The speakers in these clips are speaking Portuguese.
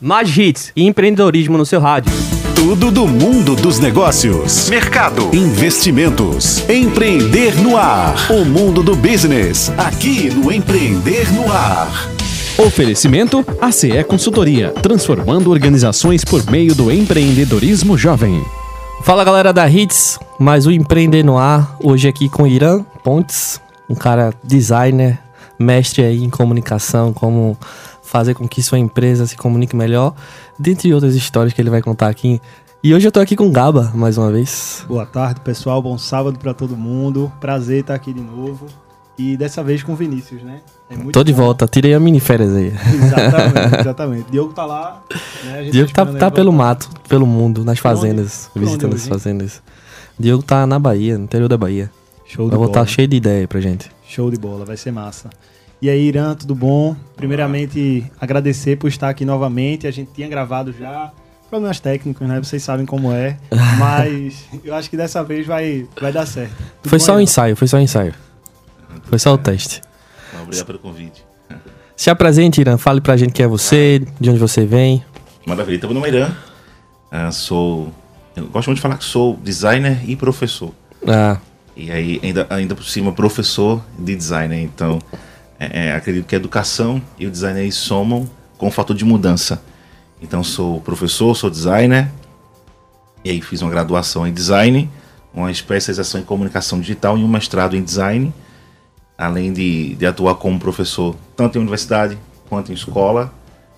Mais hits e empreendedorismo no seu rádio. Tudo do mundo dos negócios, mercado, investimentos, empreender no ar. O mundo do business, aqui no Empreender no Ar. Oferecimento ACE Consultoria, transformando organizações por meio do empreendedorismo jovem. Fala galera da Hits, mais o Empreender no Ar, hoje aqui com Irã Pontes, um cara designer, mestre aí em comunicação, como fazer com que sua empresa se comunique melhor, dentre outras histórias que ele vai contar aqui. E hoje eu tô aqui com o Gaba, mais uma vez. Boa tarde, pessoal. Bom sábado para todo mundo. Prazer estar aqui de novo. E dessa vez com o Vinícius, né? É tô de bom. volta, tirei a mini férias aí. Exatamente, exatamente. Diogo tá lá. Né? Diogo tá, tá pelo mato, pelo mundo, nas fazendas, visitando as fazendas. Diogo tá na Bahia, no interior da Bahia. Show de Vai bola. voltar cheio de ideia pra gente. Show de bola, vai ser massa. E aí, Irã, tudo bom? Primeiramente, agradecer por estar aqui novamente. A gente tinha gravado já. Problemas técnicos, né? Vocês sabem como é. Mas eu acho que dessa vez vai, vai dar certo. Tudo foi só o um ensaio, foi só o um ensaio. Foi só o teste. Obrigado pelo convite. Se apresente, Irã. Fale pra gente quem é você, de onde você vem. Maravilha. Então, meu nome é Irã. Uh, sou. Eu gosto muito de falar que sou designer e professor. Ah. E aí, ainda, ainda por cima, professor de designer. Então, é, é, acredito que a educação e o design aí somam com o fator de mudança. Então sou professor, sou designer, e aí fiz uma graduação em design, uma especialização em comunicação digital e um mestrado em design, além de, de atuar como professor tanto em universidade quanto em escola,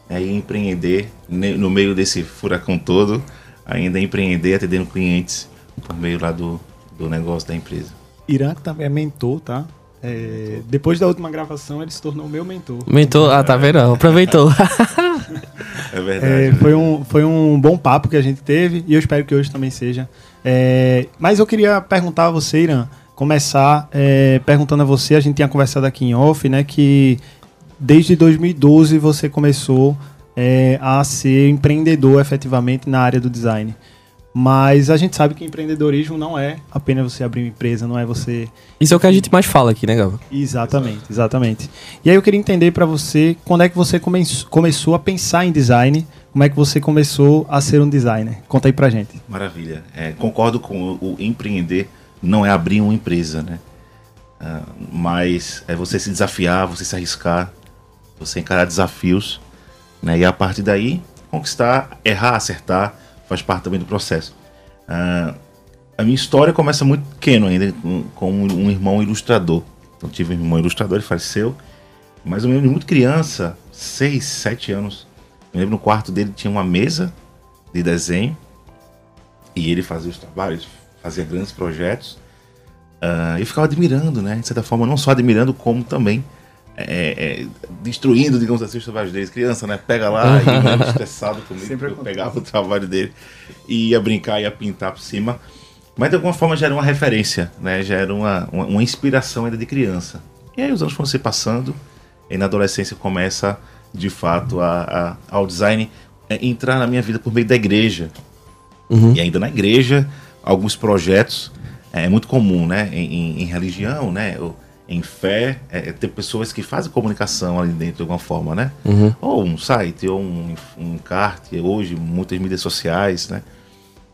né, e empreender no meio desse furacão todo, ainda empreender atendendo clientes por meio lá do, do negócio da empresa. Irã também é mentor, tá? É, depois da última gravação, ele se tornou meu mentor. Mentor, ah, tá vendo? Aproveitou. é verdade. É, foi, um, foi um bom papo que a gente teve e eu espero que hoje também seja. É, mas eu queria perguntar a você, Irã, começar é, perguntando a você, a gente tinha conversado aqui em off, né, que desde 2012 você começou é, a ser empreendedor efetivamente na área do design. Mas a gente sabe que empreendedorismo não é apenas você abrir uma empresa, não é você. Isso é o que a gente mais fala aqui, né, Gava? Exatamente, exatamente. E aí eu queria entender para você quando é que você come começou a pensar em design, como é que você começou a ser um designer? Conta aí pra gente. Maravilha. É, concordo com o, o, empreender, não é abrir uma empresa, né? Uh, mas é você se desafiar, você se arriscar, você encarar desafios, né? E a partir daí conquistar, errar, acertar faz parte também do processo. Uh, a minha história começa muito pequeno ainda, com, com um irmão ilustrador. Então tive um irmão ilustrador, ele faleceu. Mas eu me lembro de muito criança, 6, 7 anos. Eu lembro no quarto dele tinha uma mesa de desenho. E ele fazia os trabalhos, fazia grandes projetos. Uh, eu ficava admirando, né? De certa forma, não só admirando, como também é, é, destruindo, digamos assim, os trabalhos deles. Criança, né? Pega lá e estressado comigo, Sempre eu pegava o trabalho dele e ia brincar, ia pintar por cima. Mas de alguma forma já era uma referência, né? Já era uma, uma, uma inspiração ainda de criança. E aí os anos foram se passando, e na adolescência começa, de fato, a, a ao design é, entrar na minha vida por meio da igreja. Uhum. E ainda na igreja, alguns projetos, é, é muito comum, né? Em, em, em religião, né? Eu, em fé, é, é, ter pessoas que fazem comunicação ali dentro de alguma forma, né? Uhum. Ou um site, ou um, um encarte, hoje muitas mídias sociais, né?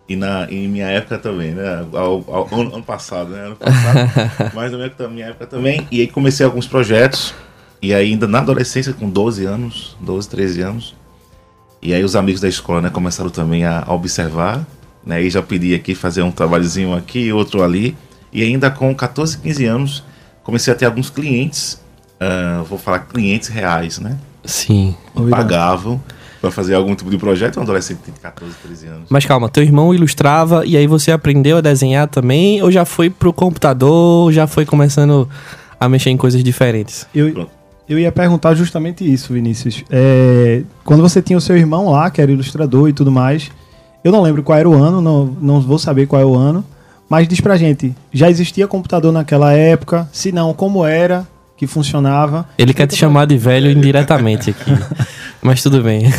E na em minha época também, né? Ao, ao, ano, ano, passado, né? Ano passado, mas na minha, época também. E aí comecei alguns projetos, e ainda na adolescência, com 12 anos, 12, 13 anos. E aí os amigos da escola, né, começaram também a observar, né? E já pedi aqui fazer um trabalhozinho aqui, outro ali. E ainda com 14, 15 anos comecei a ter alguns clientes, uh, vou falar clientes reais, né? Sim. Pagavam para fazer algum tipo de projeto, um adolescente de 14, 13 anos. Mas calma, teu irmão ilustrava e aí você aprendeu a desenhar também ou já foi pro computador, já foi começando a mexer em coisas diferentes? Eu, eu ia perguntar justamente isso, Vinícius. É, quando você tinha o seu irmão lá, que era ilustrador e tudo mais, eu não lembro qual era o ano, não, não vou saber qual é o ano, mas diz pra gente, já existia computador naquela época? Se não, como era que funcionava? Ele quer te chamar de velho indiretamente aqui. mas tudo bem.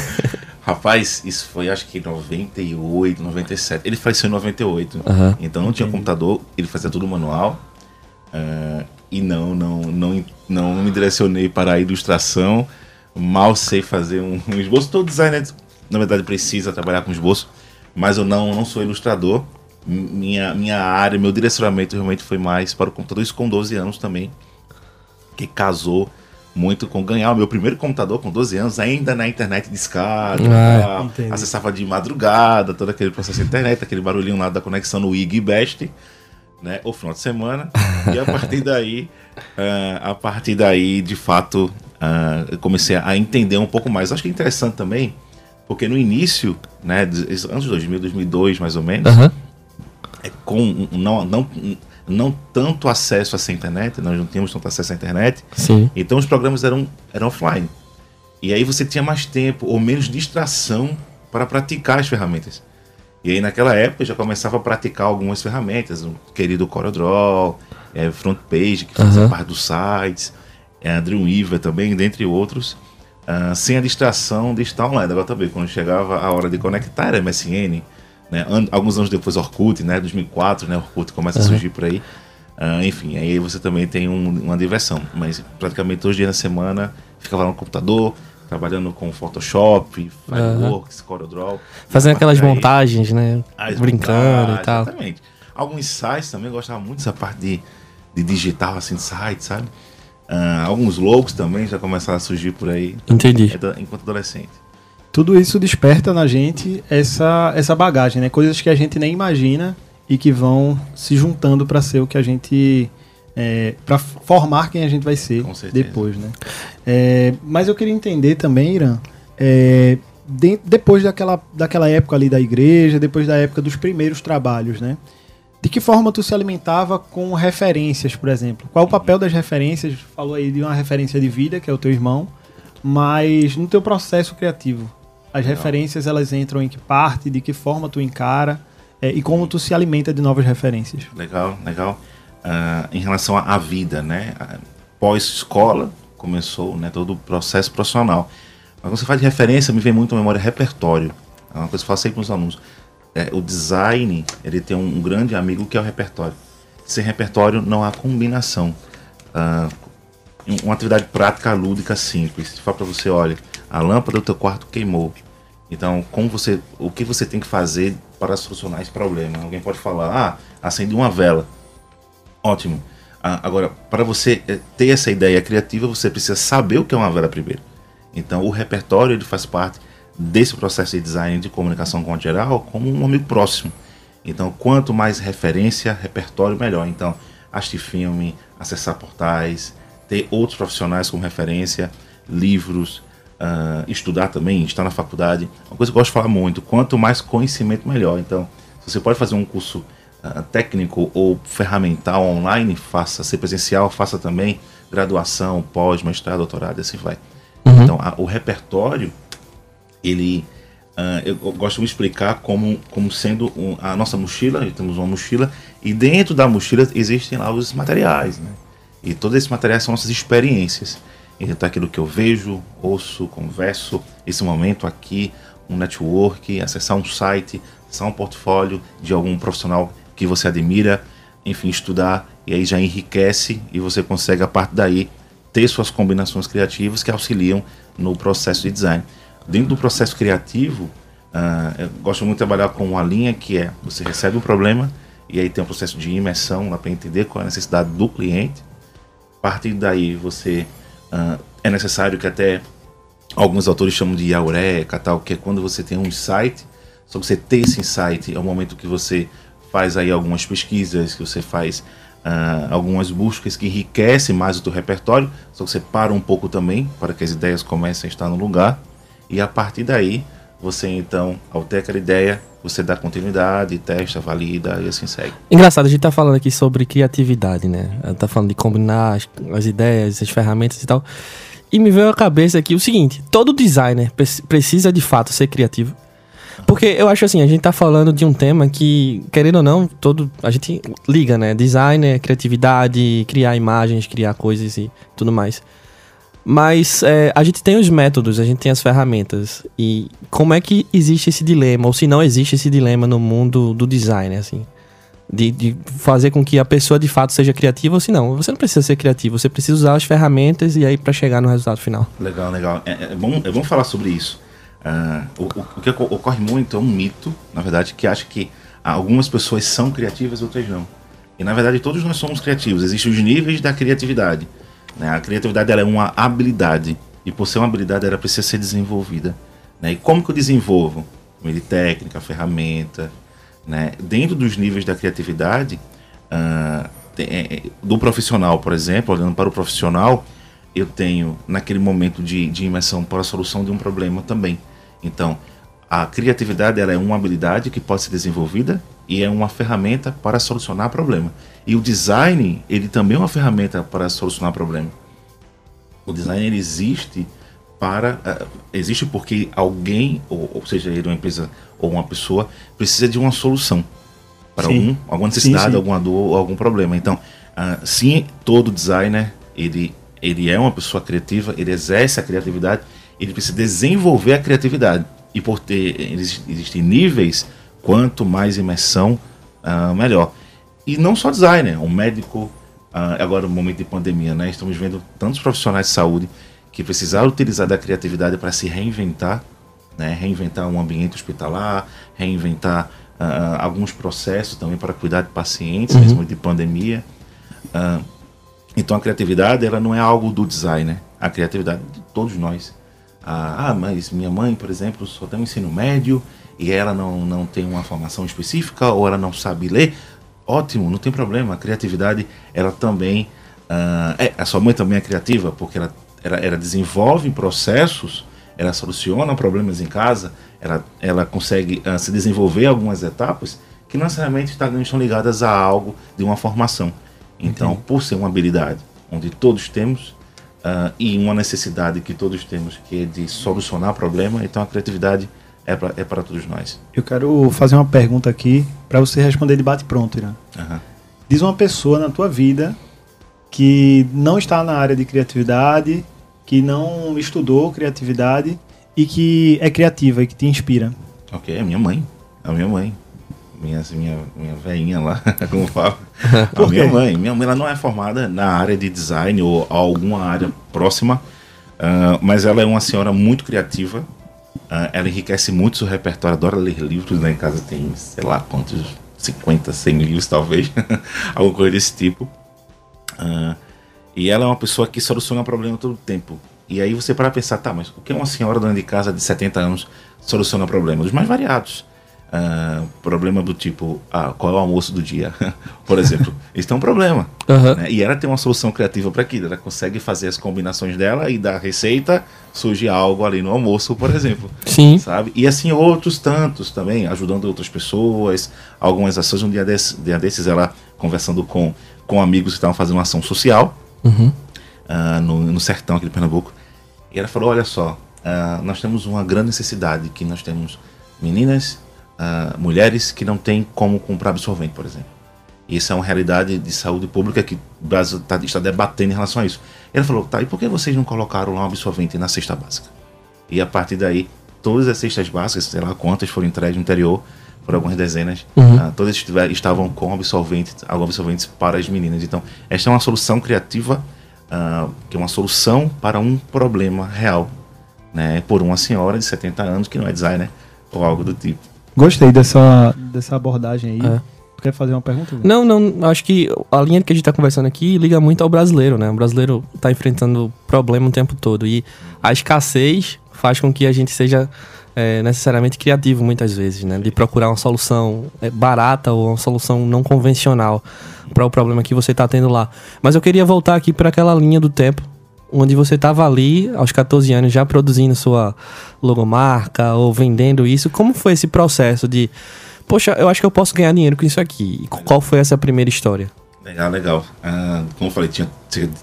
Rapaz, isso foi acho que 98, 97. Ele faleceu em 98. Uhum. Então não tinha computador, ele fazia tudo manual. Uh, e não, não, não, não me direcionei para a ilustração. Mal sei fazer um, um esboço. Todo designer na verdade precisa trabalhar com esboço, mas eu não, não sou ilustrador. Minha, minha área, meu direcionamento realmente foi mais para o computador, isso com 12 anos também, que casou muito com ganhar o meu primeiro computador com 12 anos, ainda na internet de escada, ah, acessava de madrugada, todo aquele processo de internet, aquele barulhinho lá da conexão no IG Best, né, o final de semana, e a partir daí, uh, a partir daí, de fato, uh, eu comecei a entender um pouco mais. Acho que é interessante também, porque no início, né, anos de 2000, 2002 mais ou menos, uhum. é com não, não não tanto acesso essa internet, nós não tínhamos tanto acesso à internet. Sim. Então os programas eram, eram offline. E aí você tinha mais tempo ou menos distração para praticar as ferramentas. E aí naquela época eu já começava a praticar algumas ferramentas, o querido CorelDRAW, é, FrontPage, que fazia uhum. parte dos sites, é, Dreamweaver também, dentre outros, uh, sem a distração de estar online. Agora também, quando chegava a hora de conectar era MSN, né? alguns anos depois Orkut, né? 2004, né? Orkut começa uhum. a surgir por aí. Uh, enfim, aí você também tem um, uma diversão. Mas praticamente todos os dias na semana ficava lá no computador, trabalhando com Photoshop, Fireworks, uhum. CorelDRAW. Fazendo aquelas aí, montagens, né? Brincando e tal. Exatamente. Alguns sites também gostavam muito dessa parte de, de digital, assim, de site, sabe? Uh, alguns logos também já começaram a surgir por aí. Entendi. Enquanto adolescente tudo isso desperta na gente essa, essa bagagem, né? Coisas que a gente nem imagina e que vão se juntando para ser o que a gente. É, para formar quem a gente vai ser depois, né? É, mas eu queria entender também, Irã, é, de, depois daquela, daquela época ali da igreja, depois da época dos primeiros trabalhos, né? De que forma tu se alimentava com referências, por exemplo? Qual o papel das referências? Falou aí de uma referência de vida, que é o teu irmão, mas no teu processo criativo, as Legal. referências elas entram em que parte, de que forma tu encara é, e como tu se alimenta de novas referências. Legal, legal. Uh, em relação à vida, né? Pós-escola começou né, todo o processo profissional. Mas quando você faz de referência, me vem muito a memória repertório. É uma coisa que eu faço sempre com os alunos. É, o design, ele tem um, um, grande amigo que é o repertório. Sem repertório não há combinação. Uh, uma atividade prática, lúdica, simples. Se for para você, olha, a lâmpada do teu quarto queimou. Então, como você, o que você tem que fazer para solucionar esse problema? Alguém pode falar, ah, acende uma vela. Ótimo. Ah, agora, para você eh, ter essa ideia criativa, você precisa saber o que é uma vela primeiro. Então, o repertório ele faz parte desse processo de design de comunicação com o geral como um amigo próximo. Então, quanto mais referência, repertório, melhor. Então, assistir filme, acessar portais, ter outros profissionais como referência, livros, uh, estudar também, estar na faculdade. Uma coisa que eu gosto de falar muito: quanto mais conhecimento, melhor. Então, se você pode fazer um curso uh, técnico ou ferramental online, faça. Se presencial, faça também graduação, pós, mestrado, doutorado, assim vai. Uhum. Então, a, o repertório, ele. Uh, eu, eu, gosto de explicar como, como sendo um, a nossa mochila, temos uma mochila, e dentro da mochila existem lá os materiais, né? E todos esses materiais são nossas experiências. Então, aquilo que eu vejo, ouço, converso, esse momento aqui, um network, acessar um site, acessar um portfólio de algum profissional que você admira, enfim, estudar, e aí já enriquece e você consegue, a partir daí, ter suas combinações criativas que auxiliam no processo de design. Dentro do processo criativo, uh, eu gosto muito de trabalhar com uma linha que é: você recebe um problema, e aí tem um processo de imersão para entender qual é a necessidade do cliente. A partir daí, você Uh, é necessário que até alguns autores chamam de eureka, tal, que é quando você tem um insight, só você ter esse insight é o momento que você faz aí algumas pesquisas, que você faz uh, algumas buscas que enriquecem mais o teu repertório, só você para um pouco também para que as ideias comecem a estar no lugar e a partir daí você então, ao ter aquela ideia, você dá continuidade, testa, valida e assim segue. Engraçado, a gente tá falando aqui sobre criatividade, né? Tá falando de combinar as, as ideias, as ferramentas e tal. E me veio à cabeça aqui o seguinte: todo designer precisa de fato ser criativo. Porque eu acho assim, a gente tá falando de um tema que, querendo ou não, todo. A gente liga, né? Designer, criatividade, criar imagens, criar coisas e tudo mais. Mas é, a gente tem os métodos, a gente tem as ferramentas. E como é que existe esse dilema, ou se não existe esse dilema no mundo do design, assim? De, de, fazer com que a pessoa de fato seja criativa ou se não. Você não precisa ser criativo, você precisa usar as ferramentas e aí para chegar no resultado final. Legal, legal. É, é, bom, é bom falar sobre isso. Uh, o, o, que ocorre muito é um mito, na verdade, que acha que algumas pessoas são criativas, outras não. E na verdade todos nós somos criativos. Existem os níveis da criatividade. Né? A criatividade é uma habilidade e por ser uma habilidade ela precisa ser desenvolvida. Né? E como que eu desenvolvo? Meio de técnica, ferramenta. Né? Dentro dos níveis da criatividade, uh, tem, é, do profissional, por exemplo, olhando para o profissional, eu tenho naquele momento de, de imersão para a solução de um problema também. Então, a criatividade ela é uma habilidade que pode ser desenvolvida e é uma ferramenta para solucionar problema. E o design, ele também é uma ferramenta para solucionar problema. O design ele existe para uh, existe porque alguém, ou, ou, seja, ele uma empresa ou uma pessoa precisa de uma solução para algum, alguma necessidade, sim, sim. alguma dor ou algum problema. Então, uh, sim, todo designer ele ele é uma pessoa criativa, ele exerce a criatividade, ele precisa desenvolver a criatividade. E por ter existem níveis Quanto mais imersão, uh, melhor. E não só designer, um médico, uh, agora no momento de pandemia, né? Estamos vendo tantos profissionais de saúde que precisaram utilizar da criatividade para se reinventar, né? Reinventar um ambiente hospitalar, reinventar uh, alguns processos também para cuidar de pacientes uhum. nesse momento de pandemia. então a criatividade ela não é algo do designer, a criatividade de todos nós. ah, mas minha mãe, por exemplo, só tem um ensino médio e ela não, não tem uma formação específica ou ela não sabe ler, ótimo, não tem problema. A criatividade, ela também. Uh, é, a sua mãe também é criativa, porque ela, ela, ela desenvolve processos, ela soluciona problemas em casa, ela, ela consegue uh, se desenvolver algumas etapas que não necessariamente estão ligadas a algo de uma formação. Então, Entendi. por ser uma habilidade onde todos temos uh, e uma necessidade que todos temos, que é de solucionar problema, então a criatividade é para é todos nós. Eu quero fazer uma pergunta aqui para você responder de bate pronto, Irã. Uhum. Diz uma pessoa na tua vida que não está na área de criatividade, que não estudou criatividade e que é criativa e que te inspira. Ok, é minha mãe. É a minha mãe. Minha, minha, minha veinha lá, como fala. a minha mãe. Minha mãe ela não é formada na área de design ou alguma área próxima, uh, mas ela é uma senhora muito criativa ela enriquece muito seu repertório, adora ler livros, né? Em casa tem, sei lá, quantos, 50, 100 livros talvez, alguma coisa desse tipo. Uh, e ela é uma pessoa que soluciona problema todo o tempo. E aí você para pensar, tá, mas o que uma senhora dona de casa de 70 anos soluciona problemas? Os mais variados. Uh, problema do tipo, ah, qual é o almoço do dia? Por exemplo, isso é um problema. Uhum. Né? E ela tem uma solução criativa para aquilo. Ela consegue fazer as combinações dela e da receita surge algo ali no almoço, por exemplo. Sim. Sabe? E assim outros tantos também, ajudando outras pessoas, algumas ações. Um dia, desse, dia desses, ela conversando com, com amigos que estavam fazendo uma ação social uhum. uh, no, no sertão aqui de Pernambuco. E ela falou: Olha só, uh, nós temos uma grande necessidade que nós temos meninas uh, mulheres que não têm como comprar absorvente, por exemplo. Isso é uma realidade de saúde pública que o Brasil tá, está debatendo em relação a isso. Ele falou, tá, e por que vocês não colocaram lá um absorvente na cesta básica? E a partir daí, todas as cestas básicas, sei lá quantas foram entregues no interior, por algumas dezenas, uhum. uh, todas estiver, estavam com absorventes, alguns absorventes para as meninas. Então, esta é uma solução criativa, uh, que é uma solução para um problema real, né, por uma senhora de 70 anos que não é designer ou algo do tipo. Gostei dessa, dessa abordagem aí. É. Tu quer fazer uma pergunta? Não, não. Acho que a linha que a gente tá conversando aqui liga muito ao brasileiro, né? O brasileiro tá enfrentando problema o tempo todo. E a escassez faz com que a gente seja é, necessariamente criativo muitas vezes, né? De procurar uma solução é, barata ou uma solução não convencional para o problema que você está tendo lá. Mas eu queria voltar aqui para aquela linha do tempo onde você estava ali aos 14 anos já produzindo sua logomarca ou vendendo isso. Como foi esse processo de, poxa, eu acho que eu posso ganhar dinheiro com isso aqui? E qual foi essa primeira história? Legal, legal. Uh, como eu falei, tinha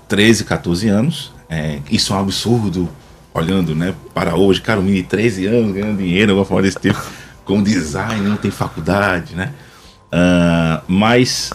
13, 14 anos. É, isso é um absurdo, olhando né, para hoje. Cara, um menino de 13 anos ganhando dinheiro, alguma forma desse tipo, com design, não tem faculdade, né? Uh, mas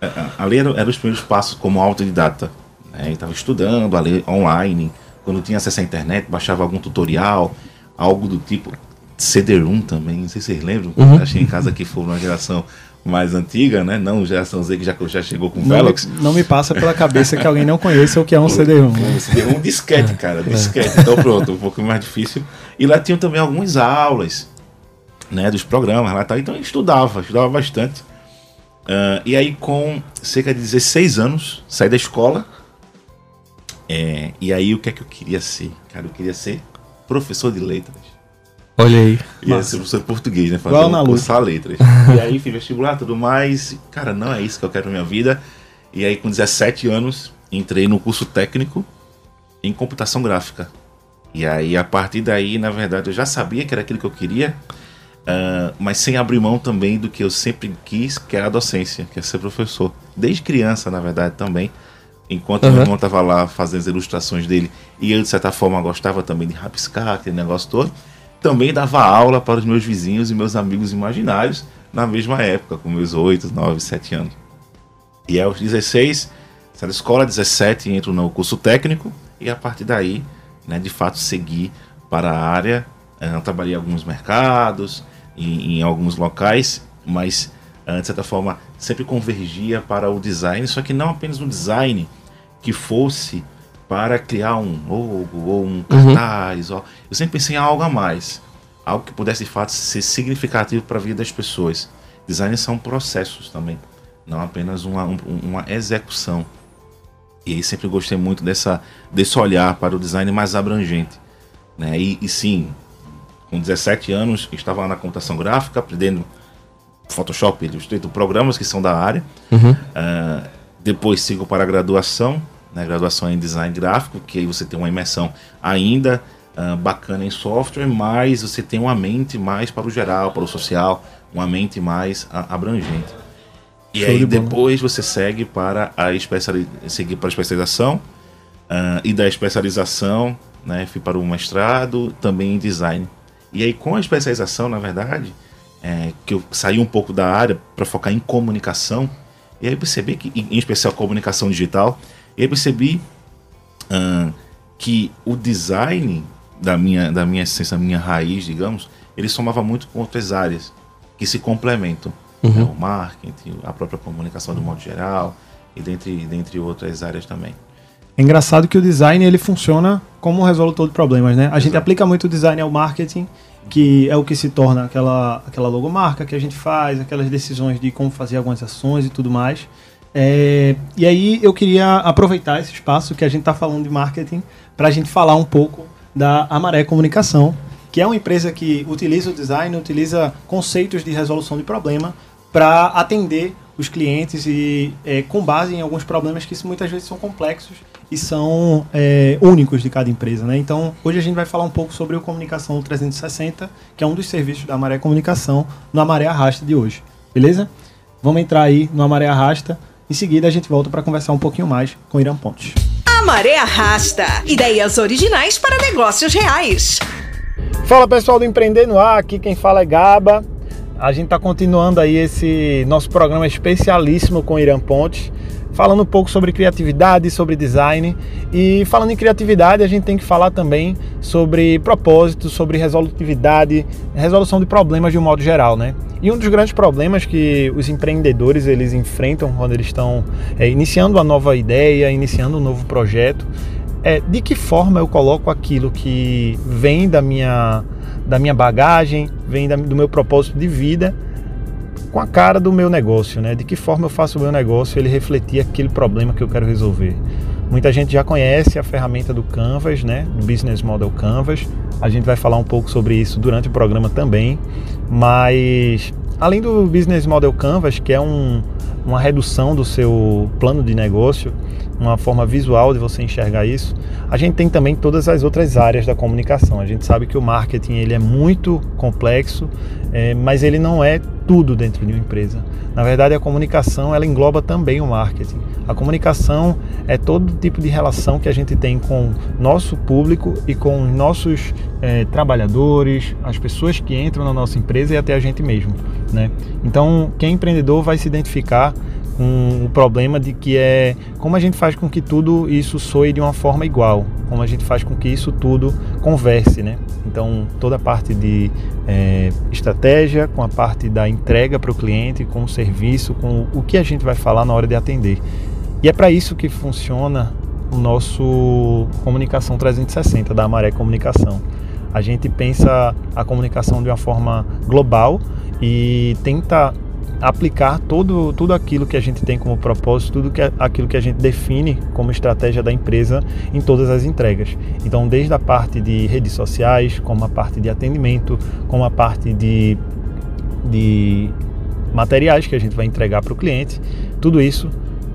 uh, ali eram era os primeiros passos como autodidata né? Estava estudando ali online, quando tinha acesso à internet, baixava algum tutorial, algo do tipo. CD-ROM também, não sei se vocês lembram, uhum. achei em casa que foi uma geração mais antiga, né? Não geração Z que já, já chegou com não Velox. Não me passa pela cabeça que alguém não conheça o que é um CD-ROM. Um CD-ROM disquete, cara, disquete. Então pronto, um pouco mais difícil. E lá tinham também algumas aulas, né? Dos programas lá tal. Então eu estudava, estudava bastante. Uh, e aí com cerca de 16 anos, saí da escola. É, e aí o que é que eu queria ser? Cara, eu queria ser professor de letras. Olha aí. Ia ser professor de português, né? Fazer um cursar letras. e aí fiz vestibular e tudo mais. Cara, não é isso que eu quero na minha vida. E aí, com 17 anos, entrei no curso técnico em computação gráfica. E aí, a partir daí, na verdade, eu já sabia que era aquilo que eu queria, uh, mas sem abrir mão também do que eu sempre quis, que era a docência, que é ser professor. Desde criança, na verdade, também. Enquanto uhum. meu irmão estava lá fazendo as ilustrações dele, e eu, de certa forma, gostava também de rabiscar, aquele negócio todo também dava aula para os meus vizinhos e meus amigos imaginários na mesma época, com meus 8, 9, 7 anos. E aos 16, saí da escola, 17, entro no curso técnico e a partir daí, né, de fato, segui para a área. Eu eh, trabalhei em alguns mercados, em, em alguns locais, mas eh, de certa forma sempre convergia para o design, só que não apenas um design que fosse para criar um logo ou um cartaz. Uhum. Eu sempre pensei em algo a mais. Algo que pudesse de fato ser significativo para a vida das pessoas. Design são processos também, não apenas uma, uma execução. E aí sempre gostei muito dessa, desse olhar para o design mais abrangente. Né? E, e sim, com 17 anos, estava lá na computação gráfica, aprendendo Photoshop, Illustrator, programas que são da área. Uhum. Uh, depois sigo para a graduação, né, graduação em design gráfico, que aí você tem uma imersão ainda uh, bacana em software, mas você tem uma mente mais para o geral, para o social, uma mente mais uh, abrangente. E Show aí de depois você segue para a especiali seguir para a especialização uh, e da especialização, né, fui para o mestrado também em design. E aí com a especialização, na verdade, é, que eu saí um pouco da área para focar em comunicação, e aí percebi que, em especial comunicação digital, e aí percebi uh, que o design da minha, da minha essência, da minha raiz, digamos, ele somava muito com outras áreas que se complementam. Uhum. Né? O marketing, a própria comunicação do modo geral, e dentre, dentre outras áreas também. É engraçado que o design ele funciona como um resolutor de problemas, né? A Exato. gente aplica muito o design ao marketing, que é o que se torna aquela, aquela logomarca que a gente faz, aquelas decisões de como fazer algumas ações e tudo mais. É, e aí eu queria aproveitar esse espaço que a gente está falando de marketing para a gente falar um pouco da Amaré Comunicação, que é uma empresa que utiliza o design, utiliza conceitos de resolução de problema para atender os clientes e é, com base em alguns problemas que muitas vezes são complexos e são é, únicos de cada empresa. Né? Então, hoje a gente vai falar um pouco sobre o Comunicação 360, que é um dos serviços da Amaré Comunicação, no Amaré Arrasta de hoje. Beleza? Vamos entrar aí no Amaré Arrasta. Em seguida, a gente volta para conversar um pouquinho mais com Irã Pontes. A Maré Arrasta. Ideias originais para negócios reais. Fala pessoal do Empreender no Ar, aqui quem fala é Gaba. A gente está continuando aí esse nosso programa especialíssimo com Irã Pontes falando um pouco sobre criatividade, sobre design. E falando em criatividade, a gente tem que falar também sobre propósito, sobre resolutividade, resolução de problemas de um modo geral, né? E um dos grandes problemas que os empreendedores eles enfrentam quando eles estão é, iniciando uma nova ideia, iniciando um novo projeto, é de que forma eu coloco aquilo que vem da minha, da minha bagagem, vem da, do meu propósito de vida com a cara do meu negócio, né? De que forma eu faço o meu negócio ele refletir aquele problema que eu quero resolver. Muita gente já conhece a ferramenta do Canvas, né? Do Business Model Canvas. A gente vai falar um pouco sobre isso durante o programa também. Mas além do Business Model Canvas, que é um, uma redução do seu plano de negócio, uma forma visual de você enxergar isso, a gente tem também todas as outras áreas da comunicação. A gente sabe que o marketing ele é muito complexo, é, mas ele não é tudo dentro de uma empresa. Na verdade, a comunicação ela engloba também o marketing. A comunicação é todo tipo de relação que a gente tem com nosso público e com nossos é, trabalhadores, as pessoas que entram na nossa empresa e até a gente mesmo. Né? Então, quem é empreendedor vai se identificar com o problema de que é como a gente faz com que tudo isso soe de uma forma igual, como a gente faz com que isso tudo converse, né? Então toda a parte de é, estratégia, com a parte da entrega para o cliente, com o serviço, com o que a gente vai falar na hora de atender. E é para isso que funciona o nosso comunicação 360 da Maré Comunicação. A gente pensa a comunicação de uma forma global e tenta aplicar todo, tudo aquilo que a gente tem como propósito, tudo que, aquilo que a gente define como estratégia da empresa em todas as entregas. Então, desde a parte de redes sociais, como a parte de atendimento, como a parte de, de materiais que a gente vai entregar para o cliente, tudo isso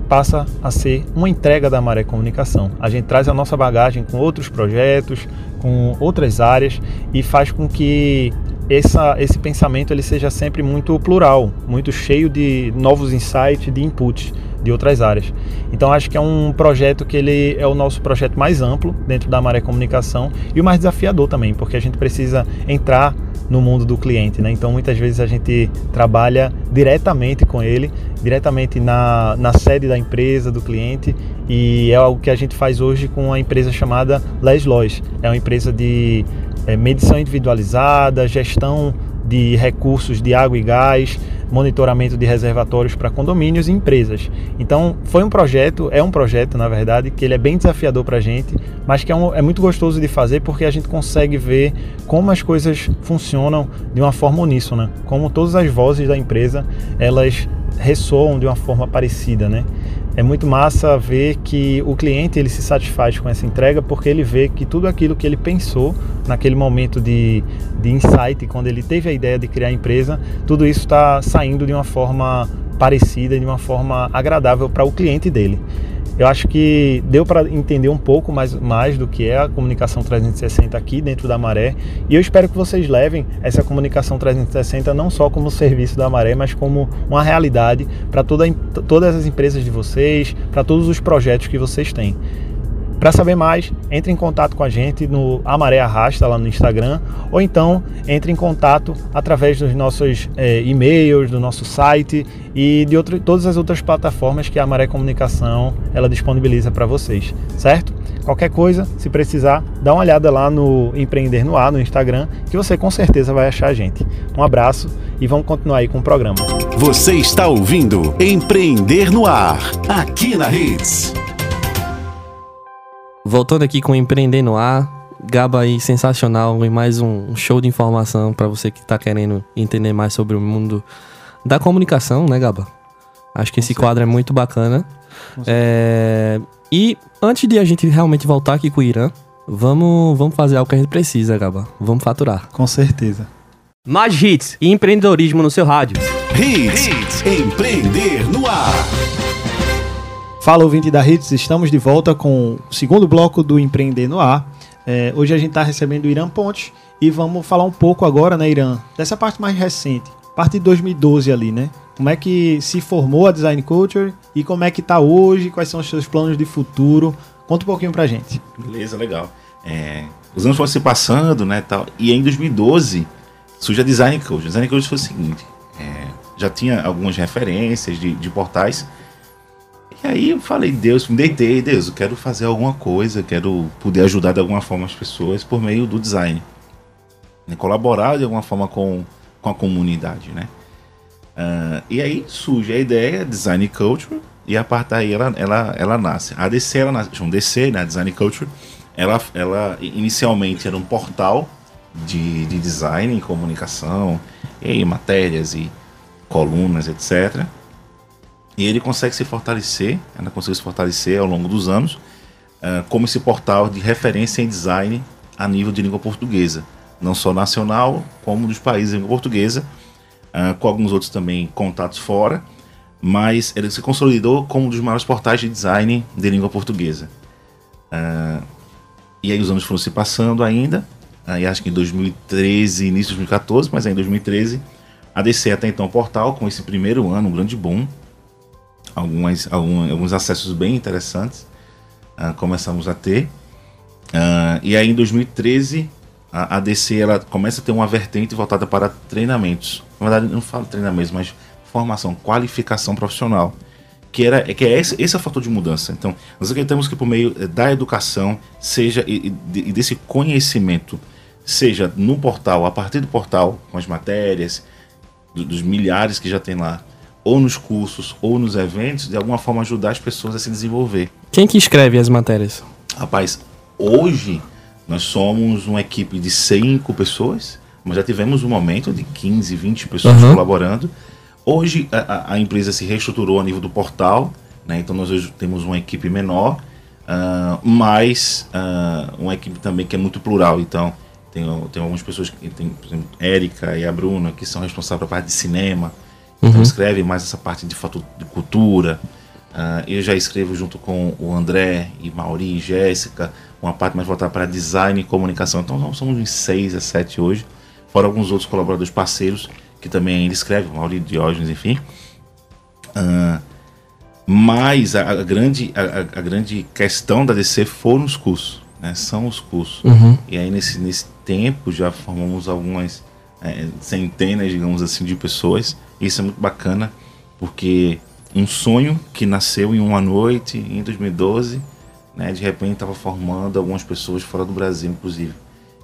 passa a ser uma entrega da Maré Comunicação. A gente traz a nossa bagagem com outros projetos, com outras áreas e faz com que essa, esse pensamento ele seja sempre muito plural, muito cheio de novos insights, de inputs de outras áreas. Então acho que é um projeto que ele é o nosso projeto mais amplo dentro da Maré Comunicação e o mais desafiador também, porque a gente precisa entrar no mundo do cliente, né? Então muitas vezes a gente trabalha diretamente com ele, diretamente na, na sede da empresa, do cliente, e é algo que a gente faz hoje com a empresa chamada Les Lois. É uma empresa de é, medição individualizada, gestão de recursos de água e gás, monitoramento de reservatórios para condomínios e empresas. Então, foi um projeto, é um projeto, na verdade, que ele é bem desafiador para a gente, mas que é, um, é, muito gostoso de fazer porque a gente consegue ver como as coisas funcionam de uma forma uníssona, como todas as vozes da empresa, elas ressoam de uma forma parecida, né? É muito massa ver que o cliente ele se satisfaz com essa entrega porque ele vê que tudo aquilo que ele pensou naquele momento de, de insight, quando ele teve a ideia de criar a empresa, tudo isso está saindo de uma forma parecida, de uma forma agradável para o cliente dele. Eu acho que deu para entender um pouco mais, mais do que é a comunicação 360 aqui dentro da Maré e eu espero que vocês levem essa comunicação 360 não só como serviço da Maré, mas como uma realidade para toda, todas as empresas de vocês, para todos os projetos que vocês têm. Para saber mais, entre em contato com a gente no Amaré Arrasta lá no Instagram, ou então entre em contato através dos nossos é, e-mails, do nosso site e de outro, todas as outras plataformas que a Amaré Comunicação ela disponibiliza para vocês, certo? Qualquer coisa, se precisar, dá uma olhada lá no Empreender no Ar, no Instagram, que você com certeza vai achar a gente. Um abraço e vamos continuar aí com o programa. Você está ouvindo Empreender no Ar, aqui na Hits. Voltando aqui com Empreender no Ar, Gaba aí sensacional e mais um show de informação para você que está querendo entender mais sobre o mundo da comunicação, né, Gaba? Acho que esse quadro é muito bacana. É... E antes de a gente realmente voltar aqui com o Irã, vamos, vamos fazer algo que a gente precisa, Gaba. Vamos faturar. Com certeza. Mais hits e empreendedorismo no seu rádio. Hits, hits. Empreender no ar. Fala ouvinte da Hits, estamos de volta com o segundo bloco do Empreender no Ar. É, hoje a gente está recebendo o Irã Ponte e vamos falar um pouco agora, né, Irã, dessa parte mais recente, parte de 2012 ali, né? Como é que se formou a Design Culture e como é que está hoje, quais são os seus planos de futuro? Conta um pouquinho pra gente. Beleza, legal. É, os anos foram se passando, né, tal, e em 2012 surge a Design Culture. Design Culture foi o seguinte, é, já tinha algumas referências de, de portais, e aí eu falei, Deus, me deitei, Deus, eu quero fazer alguma coisa, quero poder ajudar de alguma forma as pessoas por meio do design. Né? Colaborar de alguma forma com, com a comunidade, né? Uh, e aí surge a ideia, Design Culture, e a partir daí ela, ela, ela nasce. A DC, ela nasce, chama DC, né? Design Culture, ela, ela inicialmente era um portal de, de design comunicação, e matérias e colunas, etc. E ele consegue se fortalecer, ela conseguiu se fortalecer ao longo dos anos, uh, como esse portal de referência em design a nível de língua portuguesa, não só nacional, como dos países de língua portuguesa, uh, com alguns outros também contatos fora, mas ele se consolidou como um dos maiores portais de design de língua portuguesa. Uh, e aí os anos foram se passando ainda, aí acho que em 2013, início de 2014, mas aí em 2013, a DC até então portal, com esse primeiro ano, um grande boom, algumas, algum, alguns acessos bem interessantes uh, começamos a ter. Uh, e aí em 2013 a, a DC ela começa a ter uma vertente voltada para treinamentos. Na verdade, não falo treinamentos, mas formação, qualificação profissional. que era que é esse, esse é o fator de mudança. Então, nós acreditamos que por meio eh, da educação, seja e, e desse conhecimento, seja no portal, a partir do portal, com as matérias, do, dos milhares que já tem lá, ou nos cursos, ou nos eventos, de alguma forma ajudar as pessoas a se desenvolver. Quem que escreve as matérias? Rapaz, hoje nós somos uma equipe de cinco pessoas, mas já tivemos um momento de 15, 20 pessoas uhum. colaborando. Hoje a, a, empresa se reestruturou a nível do portal, né? então nós hoje temos uma equipe menor, uh, mas uh, uma equipe também que é muito plural. Então tem, tem algumas pessoas, que tem, por exemplo, Érica e a Bruna, que são responsáveis pela parte de cinema, então uhum. escreve mais essa parte de fato de cultura. Uh, eu já escrevo junto com o André e Mauri e Jéssica, uma parte mais voltada para design e comunicação. Então nós somos uns seis a sete hoje, fora alguns outros colaboradores parceiros que também ainda escrevem, Mauri Diógenes, enfim. Uh, mas a, a grande, a, a, grande questão da DC foram os cursos, né? são os cursos. Uhum. E aí nesse, nesse tempo já formamos algumas é, centenas, digamos assim, de pessoas. Isso é muito bacana, porque um sonho que nasceu em uma noite, em 2012, né, de repente estava formando algumas pessoas fora do Brasil, inclusive.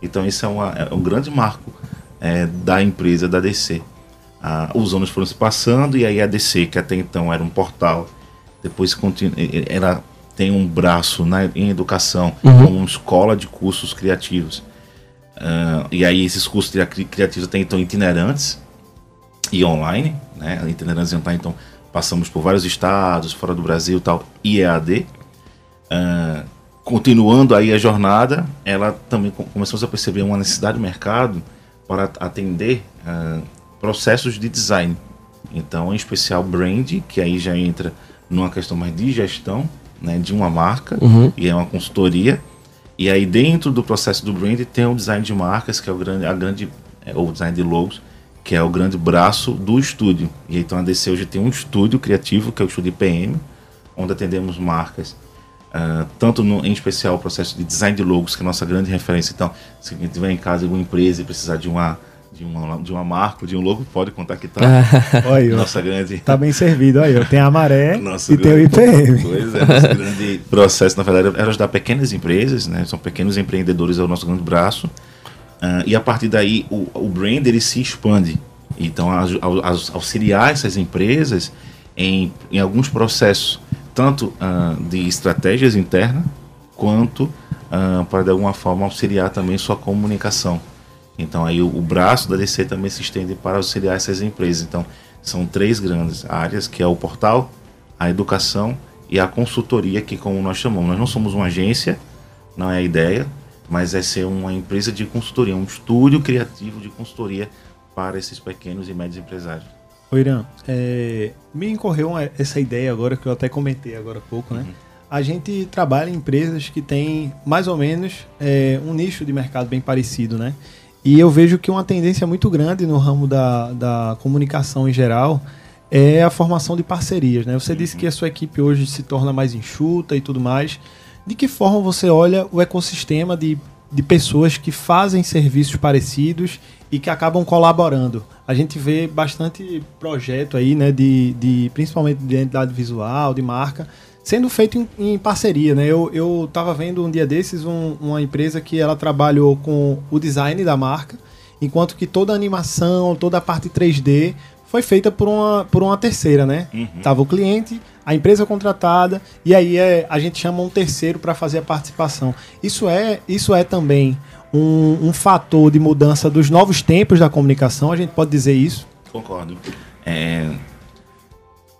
Então isso é, uma, é um grande marco é, da empresa, da DC. Ah, os anos foram se passando e aí a DC, que até então era um portal, depois continu, ela tem um braço na, em educação, uhum. como uma escola de cursos criativos. Uh, e aí esses cursos criativos até então itinerantes e online, né? Itinerantes online, então passamos por vários estados, fora do Brasil tal, e EAD. Uh, continuando aí a jornada, ela também começamos a perceber uma necessidade do mercado para atender uh, processos de design. Então, em especial brand, que aí já entra numa questão mais de gestão né, de uma marca uhum. e é uma consultoria. E aí dentro do processo do brand tem o design de marcas, que é o grande, a grande, é, ou design de logos, que é o grande braço do estúdio. E então a DC hoje tem um estúdio criativo, que é o estúdio IPM, onde atendemos marcas Uh, tanto no, em especial o processo de design de logos, que é a nossa grande referência. Então, se alguém tiver em casa alguma empresa e precisar de uma de uma, de uma marca, de um logo, pode contactar. Olha, nossa grande. Tá bem servido aí. Tem a Maré nosso e tem o IPM. Pois é, nosso grande processo, na verdade, é ajudar pequenas empresas, né? São pequenos empreendedores, é o nosso grande braço. Uh, e a partir daí, o, o brand ele se expande. Então, auxiliar essas empresas em, em alguns processos tanto uh, de estratégias internas, quanto uh, para de alguma forma auxiliar também sua comunicação. Então aí o, o, braço da DC também se estende para auxiliar essas empresas. Então são três grandes áreas, que é o portal, a educação e a consultoria, que como nós chamamos. Nós não somos uma agência, não é a ideia, mas é ser uma empresa de consultoria, um estúdio criativo de consultoria para esses pequenos e médios empresários. Ô Irã, é, me incorreu essa ideia agora que eu até comentei agora há pouco, né? Uhum. A gente trabalha em empresas que têm mais ou menos é, um nicho de mercado bem parecido, né? E eu vejo que uma tendência muito grande no ramo da, da comunicação em geral é a formação de parcerias, né? Você uhum. disse que a sua equipe hoje se torna mais enxuta e tudo mais. De que forma você olha o ecossistema de, de pessoas que fazem serviços parecidos e que acabam colaborando? a gente vê bastante projeto aí, né, de, de principalmente de identidade visual, de marca, sendo feito em, em parceria, né? Eu, eu vendo um dia desses um, uma empresa que ela trabalhou com o design da marca, enquanto que toda a animação, toda a parte 3D foi feita por uma, por uma terceira, né? Uhum. Tava o cliente, a empresa contratada e aí é, a gente chama um terceiro para fazer a participação. Isso é, isso é também um, um, fator de mudança dos novos tempos da comunicação, a gente pode dizer isso? Concordo. É,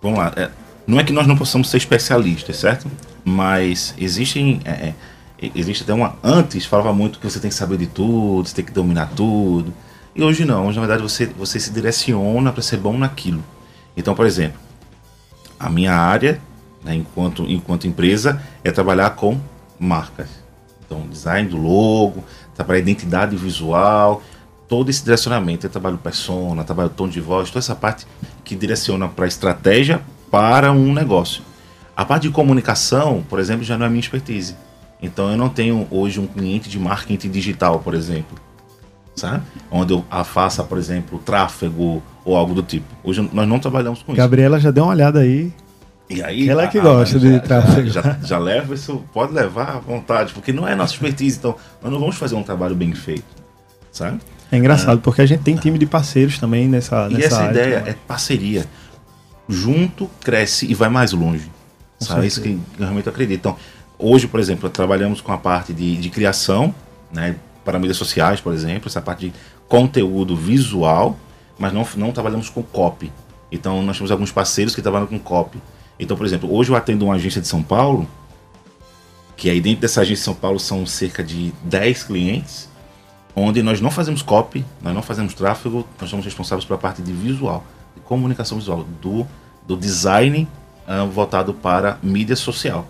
vamos lá. É, não é que nós não possamos ser especialistas, certo? Mas existem. É, é, existe até uma. Antes falava muito que você tem que saber de tudo, você tem que dominar tudo. E hoje não. Hoje, na verdade, você, você se direciona para ser bom naquilo. Então, por exemplo, a minha área, né, enquanto, enquanto empresa, é trabalhar com marcas. Então, design do logo, trabalhar identidade visual, todo esse direcionamento. Eu trabalho persona, trabalho tom de voz, toda essa parte que direciona para estratégia para um negócio. A parte de comunicação, por exemplo, já não é minha expertise. Então eu não tenho hoje um cliente de marketing digital, por exemplo. Sabe? Onde eu faça, por exemplo, tráfego ou algo do tipo. Hoje nós não trabalhamos com Gabriela isso. Gabriela já deu uma olhada aí. E aí, Ela é que gosta de tráfego. Já, já, já, leva isso, pode levar à vontade, porque não é nossa expertise, então nós não vamos fazer um trabalho bem feito, sabe? É engraçado, é. porque a gente tem time de parceiros também nessa, nessa E essa área, ideia é parceria. Junto, cresce e vai mais longe. Com sabe? É isso que eu realmente acredito. Então, hoje, por exemplo, trabalhamos com a parte de, de criação, né, para mídias sociais, por exemplo, essa parte de conteúdo visual, mas não, não trabalhamos com copy. Então, nós temos alguns parceiros que trabalham com copy. Então, por exemplo, hoje eu atendo uma agência de São Paulo, que aí dentro dessa agência de São Paulo são cerca de 10 clientes, onde nós não fazemos copy, nós não fazemos tráfego, nós somos responsáveis pela parte de visual, de comunicação visual, do, do design uh, voltado para mídia social.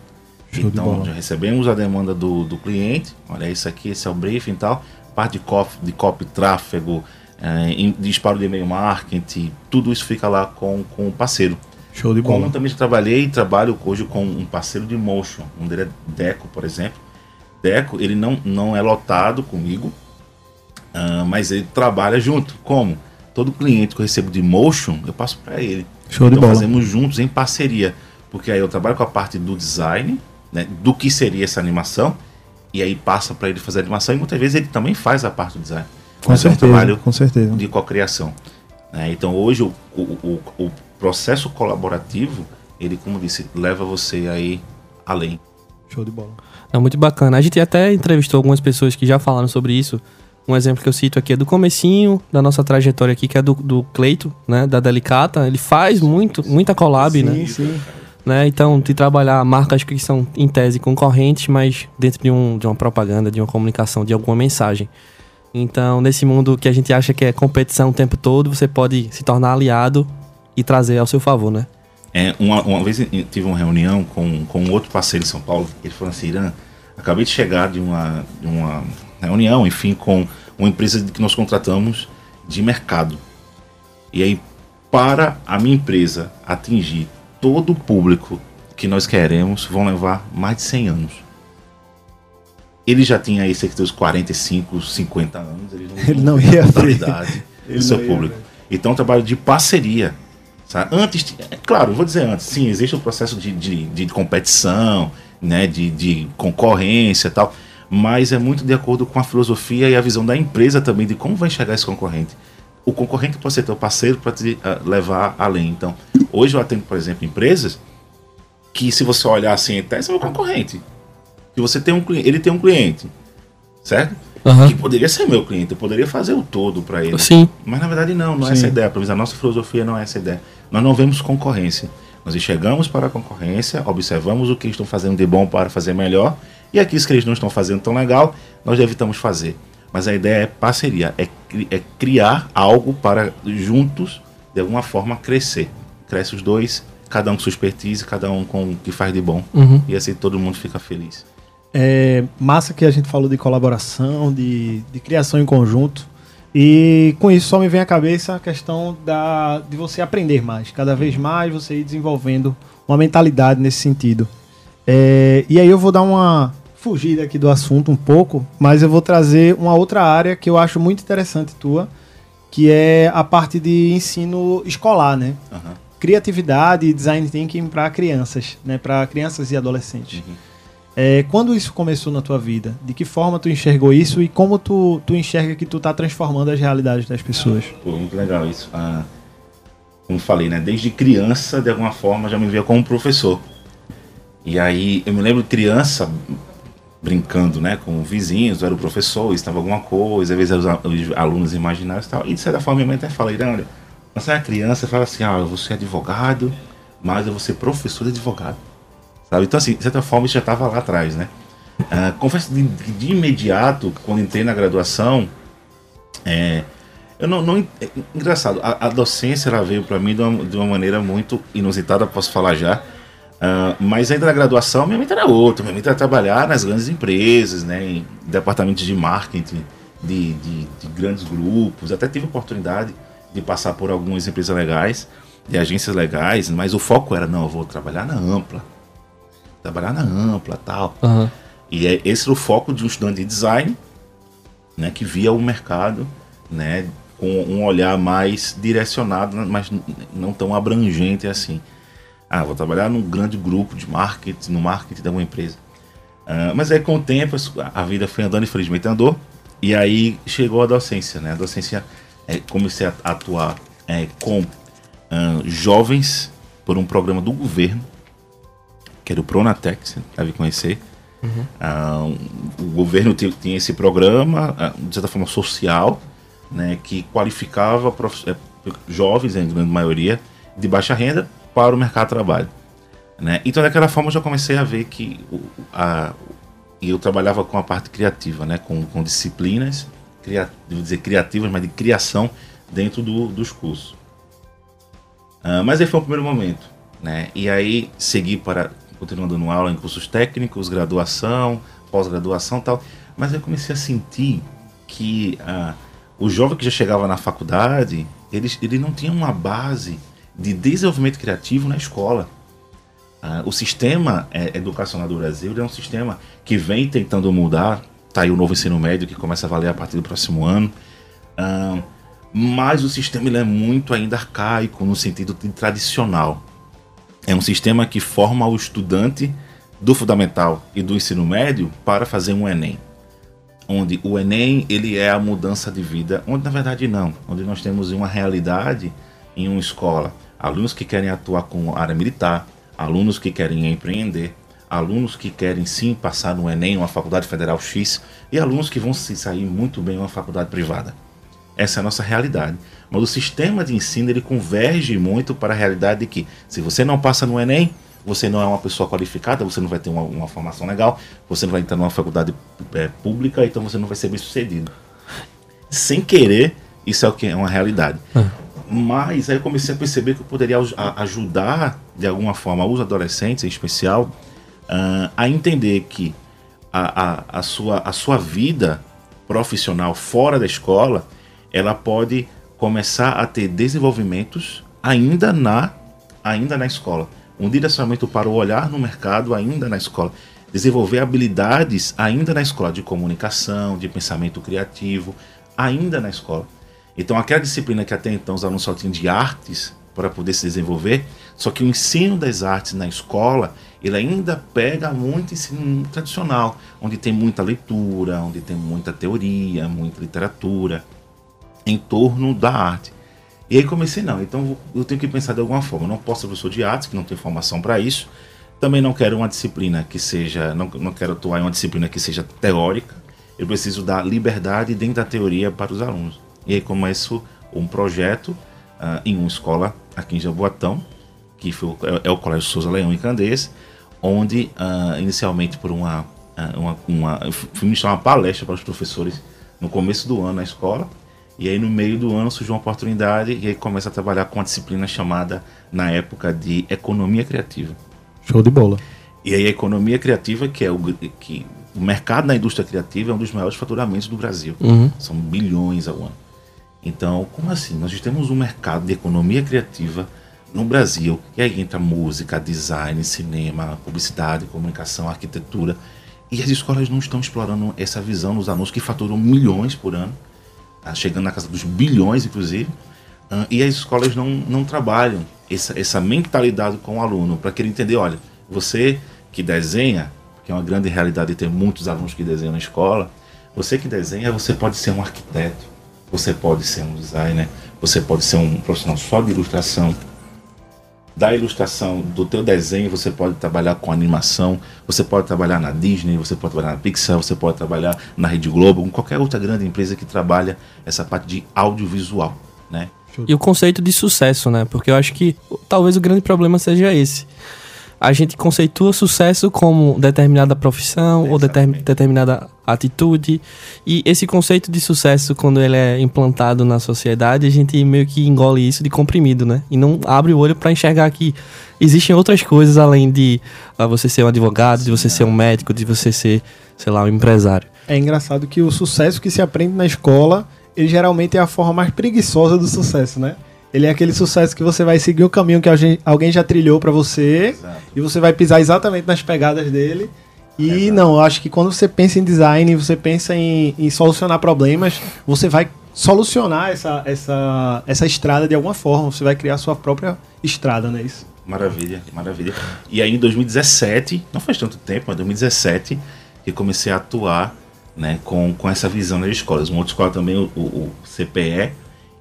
Show então, já recebemos a demanda do, do cliente, olha, isso aqui, esse é o briefing e tal, parte de copy, de copy tráfego, uh, disparo de e-mail marketing, tudo isso fica lá com, com o parceiro. Show de bola. Como também trabalhei e trabalho hoje com um parceiro de motion, um dele é Deco, por exemplo. Deco, ele não, não é lotado comigo, uh, mas ele trabalha junto. Como? Todo cliente que eu recebo de motion, eu passo para ele. Show então de bola. fazemos juntos em parceria, porque aí eu trabalho com a parte do design, né, do que seria essa animação, e aí passa para ele fazer a animação, e muitas vezes ele também faz a parte do design. Com certeza, é um trabalho com certeza. de cocriação. Né? Então hoje o, o, o, o processo colaborativo, ele, como disse, leva você aí além. Show de bola. É muito bacana. A gente até entrevistou algumas pessoas que já falaram sobre isso. Um exemplo que eu cito aqui é do comecinho da nossa trajetória aqui, que é do, do Cleito, né? Da Delicata. Ele faz muito, muita collab, sim, né? Sim, sim. Né? Então, de trabalhar marcas que são, em tese, concorrentes, mas dentro de, um, de uma propaganda, de uma comunicação, de alguma mensagem. Então, nesse mundo que a gente acha que é competição o tempo todo, você pode se tornar aliado e trazer ao seu favor, né? É, uma, uma vez tive uma reunião com, com um outro parceiro em São Paulo, ele falou assim, Irã, acabei de chegar de uma, de uma reunião, enfim, com uma empresa que nós contratamos de mercado. E aí, para a minha empresa atingir todo o público que nós queremos, vão levar mais de 100 anos. Ele já tinha aí cerca dos 45, 50 anos, ele não, ele não ia ver do seu público. Então, é um trabalho de parceria Sabe? Antes, é claro, vou dizer antes, sim, existe o um processo de, de, de, competição, né, de, de concorrência e tal, mas é muito de acordo com a filosofia e a visão da empresa também de como vai enxergar esse concorrente. O concorrente pode ser teu parceiro para te uh, levar além. Então, hoje eu atendo, por exemplo, empresas que, se você olhar assim, até é meu concorrente. Que você tem um cliente, ele tem um cliente, certo? Uhum. Que poderia ser meu cliente, eu poderia fazer o todo para ele. Sim. Mas na verdade não, não Sim. é essa a ideia. A nossa filosofia não é essa a ideia. Nós não vemos concorrência. Nós enxergamos para a concorrência, observamos o que eles estão fazendo de bom para fazer melhor, e aquilo que eles não estão fazendo tão legal, nós evitamos fazer. Mas a ideia é parceria, é, é criar algo para juntos, de alguma forma, crescer. Cresce os dois, cada um com sua expertise, cada um com o que faz de bom. Uhum. E assim todo mundo fica feliz. É massa que a gente falou de colaboração, de, de criação em conjunto. E com isso só me vem à cabeça a questão da, de você aprender mais. Cada vez mais você ir desenvolvendo uma mentalidade nesse sentido. É, e aí eu vou dar uma fugida aqui do assunto um pouco, mas eu vou trazer uma outra área que eu acho muito interessante tua, que é a parte de ensino escolar, né? Uhum. Criatividade e design thinking para crianças, né? Para crianças e adolescentes. Uhum. É, quando isso começou na tua vida? De que forma tu enxergou isso e como tu, tu enxerga que tu tá transformando as realidades das pessoas? Pô, muito legal isso. Ah, como falei, né? Desde criança, de alguma forma, já me via como professor. E aí, eu me lembro criança brincando, né, com vizinhos, eu era o professor, estava alguma coisa, às vezes os alunos imaginários e tal. E de certa forma, minha mãe até fala, olha, você é criança, fala assim, ah, você é advogado, mas eu vou ser professor de advogado. Sabe? Então, assim, de certa forma, isso já estava lá atrás, né? Uh, confesso de, de, imediato, quando entrei na graduação, é, eu não, não é, engraçado, a, a, docência ela veio para mim de uma, de uma, maneira muito inusitada, posso falar já. Uh, mas ainda na graduação, minha mente era outra. Minha mente era trabalhar nas grandes empresas, né, em departamentos de marketing de, de, de grandes grupos. Até tive oportunidade de passar por algumas empresas legais, de agências legais, mas o foco era: não, eu vou trabalhar na ampla trabalhar na ampla tal. Uhum. E é, esse era o foco de um estudante de design, né, que via o mercado, né, com um olhar mais direcionado, mas não tão abrangente assim. Ah, vou trabalhar num grande grupo de marketing, no marketing de uma empresa. Uh, mas aí com o tempo a vida foi andando, infelizmente andou. E aí chegou a docência, né? A docência, é, comecei a atuar é, com jovens por um programa do governo, que era o Pronatec, você deve conhecer. Uhum. Uh, o governo tinha esse programa, de certa forma social, né, que qualificava é, jovens, em grande maioria, de baixa renda para o mercado de trabalho. Né? Então, daquela forma, eu já comecei a ver que o, a, eu trabalhava com a parte criativa, né? com, com disciplinas, cria, dizer criativas, mas de criação dentro do, dos cursos. Uh, mas aí foi o primeiro momento. Né? E aí segui para, continuando dando aula em cursos técnicos, graduação, pós-graduação tal. Mas eu comecei a sentir que uh, o jovem que já chegava na faculdade, ele, ele não tinha uma base de desenvolvimento criativo na escola. Uh, o sistema é, educacional do Brasil é um sistema que vem tentando mudar. Está aí o novo ensino médio que começa a valer a partir do próximo ano. Mas o sistema ele é muito ainda arcaico no sentido tradicional. É um sistema que forma o estudante do fundamental e do ensino médio para fazer um Enem. Onde o Enem ele é a mudança de vida, onde na verdade não, onde nós temos uma realidade em uma escola alunos que querem atuar com área militar, alunos que querem empreender, alunos que querem sim passar no Enem, uma faculdade federal X, e alunos que vão se sair muito bem em uma faculdade privada. Essa é a nossa realidade. Mas o sistema de ensino ele converge muito para a realidade de que se você não passa no Enem, você não é uma pessoa qualificada, você não vai ter uma, uma formação legal, você não vai entrar numa faculdade é, pública, então você não vai ser bem sucedido. Sem querer, isso é o que é uma realidade. Ah. Mas aí eu comecei a perceber que eu poderia ajudar, de alguma forma, os adolescentes em especial, uh, a entender que a, a, a, sua, a sua vida profissional fora da escola, ela pode começar a ter desenvolvimentos ainda na, ainda na escola. Um direcionamento para o olhar no mercado ainda na escola. Desenvolver habilidades ainda na escola de comunicação, de pensamento criativo, ainda na escola. Então, aquela disciplina que até então os alunos só tinham de artes para poder se desenvolver, só que o ensino das artes na escola, ele ainda pega muito ensino tradicional, onde tem muita leitura, onde tem muita teoria, muita literatura em torno da arte. E aí comecei, não, então eu tenho que pensar de alguma forma. Eu não posso ser professor de artes, que não tem formação para isso. Também não quero uma disciplina que seja, não, não quero atuar em uma disciplina que seja teórica. Eu preciso dar liberdade dentro da teoria para os alunos. E aí começo um projeto uh, em uma escola aqui em Jaboatão, que foi, é, é, o Colégio Souza Leão e Candês, onde uh, inicialmente por uma, uh, uma, uma fui ministrar uma palestra para os professores no começo do ano na escola, e aí no meio do ano surgiu uma oportunidade e aí começa a trabalhar com uma disciplina chamada na época de economia criativa. Show de bola. E aí a economia criativa, que é o que o mercado na indústria criativa é um dos maiores faturamentos do Brasil. Uhum. São bilhões ao ano. Então, como assim? Nós temos um mercado de economia criativa no Brasil, e aí entra música, design, cinema, publicidade, comunicação, arquitetura, e as escolas não estão explorando essa visão nos anúncios que faturam milhões por ano, tá? chegando na casa dos bilhões, inclusive, e as escolas não, não trabalham essa, essa mentalidade com o aluno, para que ele entender, olha, você que desenha, que é uma grande realidade ter muitos alunos que desenham na escola, você que desenha, você pode ser um arquiteto, você pode ser um designer, você pode ser um profissional só de ilustração. Da ilustração, do teu desenho, você pode trabalhar com animação, você pode trabalhar na Disney, você pode trabalhar na Pixar, você pode trabalhar na Rede Globo, com qualquer outra grande empresa que trabalha essa parte de audiovisual, né? E o conceito de sucesso, né? Porque eu acho que talvez o grande problema seja esse a gente conceitua sucesso como determinada profissão ou determ, determinada atitude. E esse conceito de sucesso, quando ele é implantado na sociedade, a gente meio que engole isso de comprimido, né? E não abre o olho para enxergar que existem outras coisas além de uh, você ser um advogado, de você ser um médico, de você ser, sei lá, um empresário. É engraçado que o sucesso que se aprende na escola, ele geralmente é a forma mais preguiçosa do sucesso, né? Ele é aquele sucesso que você vai seguir o caminho que alguém já trilhou para você Exato. e você vai pisar exatamente nas pegadas dele. E Exato. não, eu acho que quando você pensa em design, você pensa em, em solucionar problemas, você vai solucionar essa, essa, essa estrada de alguma forma, você vai criar a sua própria estrada, não é isso? Maravilha, maravilha. E aí em 2017, não faz tanto tempo, mas 2017, que comecei a atuar né, com, com essa visão nas escolas. Uma outra escola também, o, o CPE,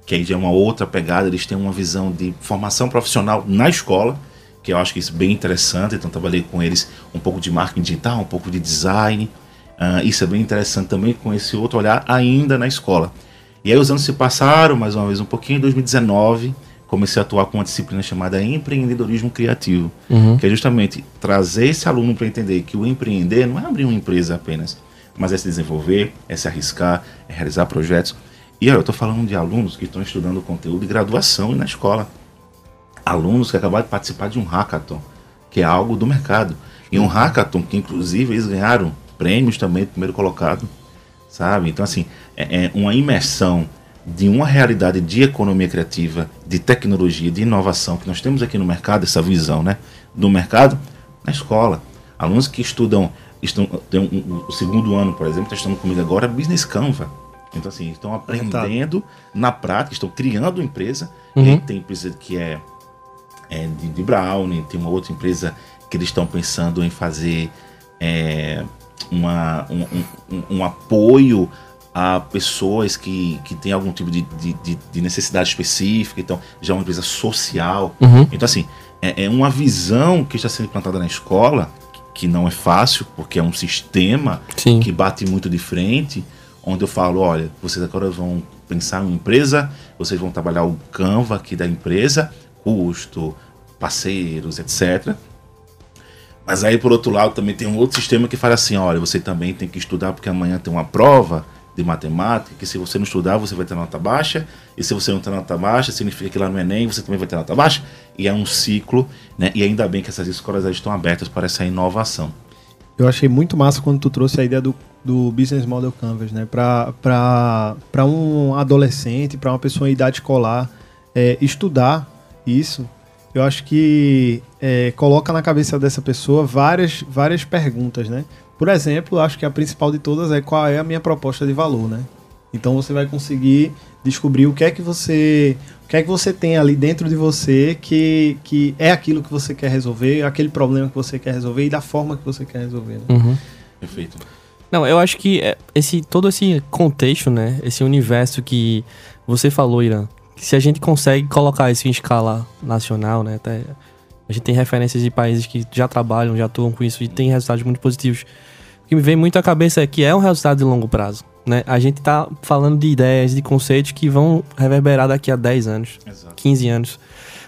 que aí já é uma outra pegada, eles têm uma visão de formação profissional na escola, que eu acho que isso é bem interessante, então trabalhei com eles um pouco de marketing digital, um pouco de design, uh, isso é bem interessante também com esse outro olhar ainda na escola. E aí os anos se passaram, mais uma vez um pouquinho, em 2019 comecei a atuar com uma disciplina chamada empreendedorismo criativo, uhum. que é justamente trazer esse aluno para entender que o empreender não é abrir uma empresa apenas, mas é se desenvolver, é se arriscar, é realizar projetos. E eu estou falando de alunos que estão estudando conteúdo de graduação na escola. Alunos que acabaram de participar de um hackathon, que é algo do mercado. E um hackathon que, inclusive, eles ganharam prêmios também, primeiro colocado, sabe? Então, assim, é, é uma imersão de uma realidade de economia criativa, de tecnologia, de inovação que nós temos aqui no mercado, essa visão né, do mercado, na escola. Alunos que estudam, estão, tem um, um, o segundo ano, por exemplo, estão comigo agora, Business Canva. Então, assim, estão aprendendo na prática, estão criando empresa. Uhum. Tem empresa que é, é de, de Brownie, tem uma outra empresa que eles estão pensando em fazer é, uma, um, um, um apoio a pessoas que, que têm algum tipo de, de, de necessidade específica, então já é uma empresa social. Uhum. Então, assim, é, é, uma visão que está sendo implantada na escola, que não é fácil, porque é um sistema Sim. que bate muito de frente, onde eu falo, olha, vocês agora vão pensar em empresa, vocês vão trabalhar o Canva aqui da empresa, custo, parceiros, etc. Mas aí, por outro lado, também tem um outro sistema que fala assim, olha, você também tem que estudar porque amanhã tem uma prova, de matemática, que se você não estudar, você vai ter nota baixa, e se você não ter nota baixa, significa que lá no Enem você também vai ter nota baixa, e é um ciclo, né? E ainda bem que essas escolas estão abertas para essa inovação. Eu achei muito massa quando tu trouxe a ideia do, do Business Model Canvas, né? Para um adolescente, para uma pessoa em idade escolar, é, estudar isso, eu acho que é, coloca na cabeça dessa pessoa várias, várias perguntas, né? Por exemplo, acho que a principal de todas é qual é a minha proposta de valor, né? Então você vai conseguir descobrir o que é que você, o que é que você tem ali dentro de você que, que é aquilo que você quer resolver, aquele problema que você quer resolver e da forma que você quer resolver. Né? Uhum. Perfeito. Não, eu acho que é, esse todo esse contexto, né, esse universo que você falou, Irã, que se a gente consegue colocar isso em escala nacional, né, até a gente tem referências de países que já trabalham, já atuam com isso e tem resultados muito positivos que me vem muito à cabeça é que é um resultado de longo prazo. Né? A gente está falando de ideias, de conceitos que vão reverberar daqui a 10 anos, Exato. 15 anos.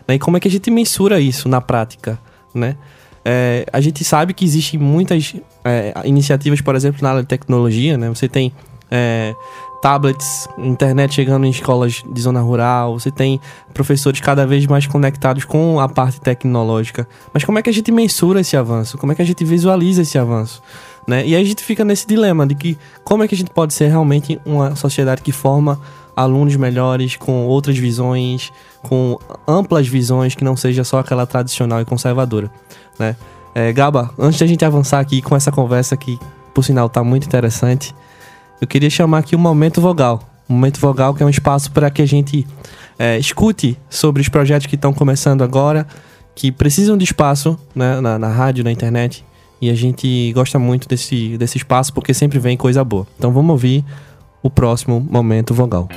Né? E como é que a gente mensura isso na prática? Né? É, a gente sabe que existem muitas é, iniciativas, por exemplo, na área de tecnologia. Né? Você tem é, tablets, internet chegando em escolas de zona rural, você tem professores cada vez mais conectados com a parte tecnológica. Mas como é que a gente mensura esse avanço? Como é que a gente visualiza esse avanço? Né? E aí a gente fica nesse dilema de que como é que a gente pode ser realmente uma sociedade que forma alunos melhores, com outras visões, com amplas visões, que não seja só aquela tradicional e conservadora, né? É, Gaba, antes da gente avançar aqui com essa conversa que, por sinal, está muito interessante, eu queria chamar aqui o Momento Vogal. Um Momento Vogal que é um espaço para que a gente é, escute sobre os projetos que estão começando agora, que precisam de espaço né, na, na rádio, na internet, e a gente gosta muito desse, desse espaço porque sempre vem coisa boa. Então vamos ouvir o próximo momento vogal.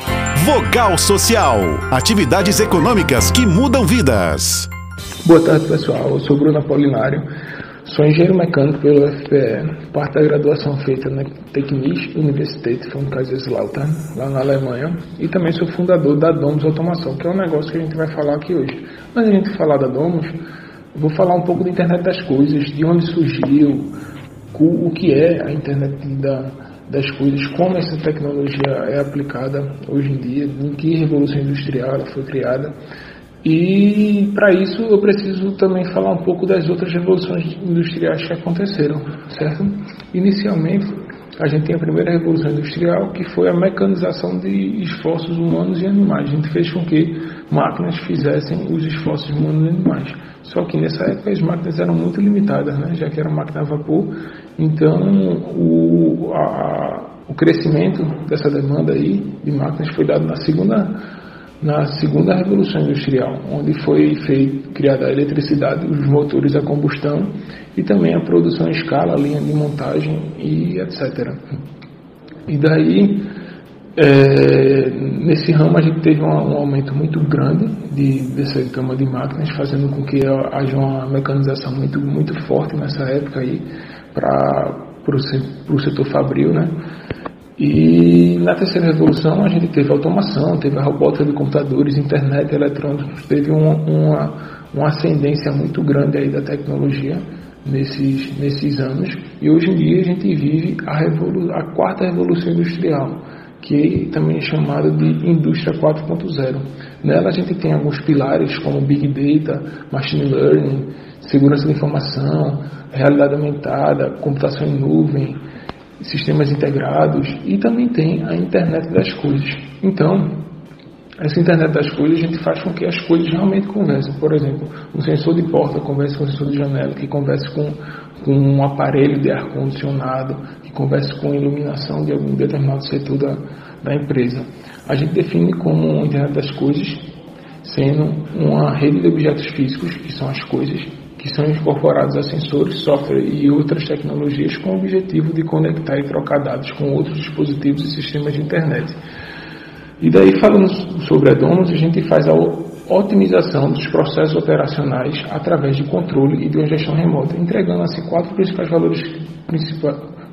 Vogal Social. Atividades econômicas que mudam vidas. Boa tarde, pessoal. Eu sou Bruno Apolinário. Sou engenheiro mecânico pelo FPE, parte da graduação feita na Technische Universität von Kaiserslautern, lá na Alemanha, e também sou fundador da Domus Automação, que é um negócio que a gente vai falar aqui hoje. Mas a gente falar da Domus, Vou falar um pouco da internet das coisas, de onde surgiu, o que é a internet da, das coisas, como essa tecnologia é aplicada hoje em dia, em que revolução industrial ela foi criada. E para isso eu preciso também falar um pouco das outras revoluções industriais que aconteceram, certo? Inicialmente, a gente tem a primeira revolução industrial, que foi a mecanização de esforços humanos e animais. A gente fez com que máquinas fizessem os esforços humanos animais. Só que nessa época as máquinas eram muito limitadas, né? já que era máquina a vapor. Então o, a, o crescimento dessa demanda aí de máquinas foi dado na segunda na segunda revolução industrial, onde foi feita, criada a eletricidade, os motores a combustão e também a produção em escala, a linha de montagem e etc. E daí, é, nesse ramo a gente teve um, um, aumento muito grande de, dessa gama de máquinas, fazendo com que haja uma mecanização muito, muito forte nessa época aí para o setor fabril, né? E na terceira revolução a gente teve automação, teve a robótica de computadores, internet, eletrônicos, teve uma, uma, uma ascendência muito grande aí da tecnologia nesses, nesses anos. E hoje em dia a gente vive a, revolu a quarta revolução industrial, que também é chamada de indústria 4.0. Nela a gente tem alguns pilares como Big Data, Machine Learning, segurança da informação, realidade aumentada, computação em nuvem, sistemas integrados e também tem a internet das coisas. Então, essa internet das coisas a gente faz com que as coisas realmente conversem. Por exemplo, um sensor de porta converse com um sensor de janela, que converse com, com um aparelho de ar-condicionado, que converse com iluminação de algum determinado setor da, da empresa. A gente define como a internet das coisas sendo uma rede de objetos físicos, que são as coisas, que são incorporados a sensores, software e outras tecnologias com o objetivo de conectar e trocar dados com outros dispositivos e sistemas de internet. E daí, falando sobre a Domus, a gente faz a otimização dos processos operacionais através de controle e de uma gestão remota, entregando assim quatro principais valores,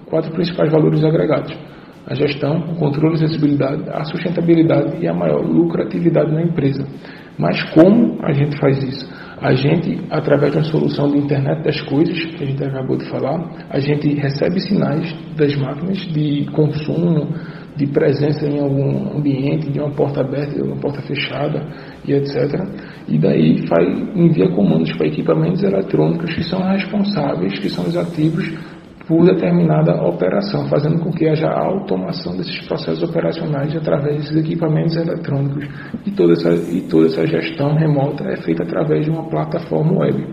quatro principais valores agregados. A gestão, o controle e acessibilidade, a sustentabilidade e a maior lucratividade na empresa. Mas como a gente faz isso? A gente, através de uma solução de internet das coisas, que a gente acabou de falar, a gente recebe sinais das máquinas de consumo, de presença em algum ambiente, de uma porta aberta, de uma porta fechada e etc. E daí faz, envia comandos para equipamentos eletrônicos que são responsáveis, que são os ativos por determinada operação, fazendo com que haja automação desses processos operacionais através desses equipamentos eletrônicos. E toda essa, e toda essa gestão remota é feita através de uma plataforma web.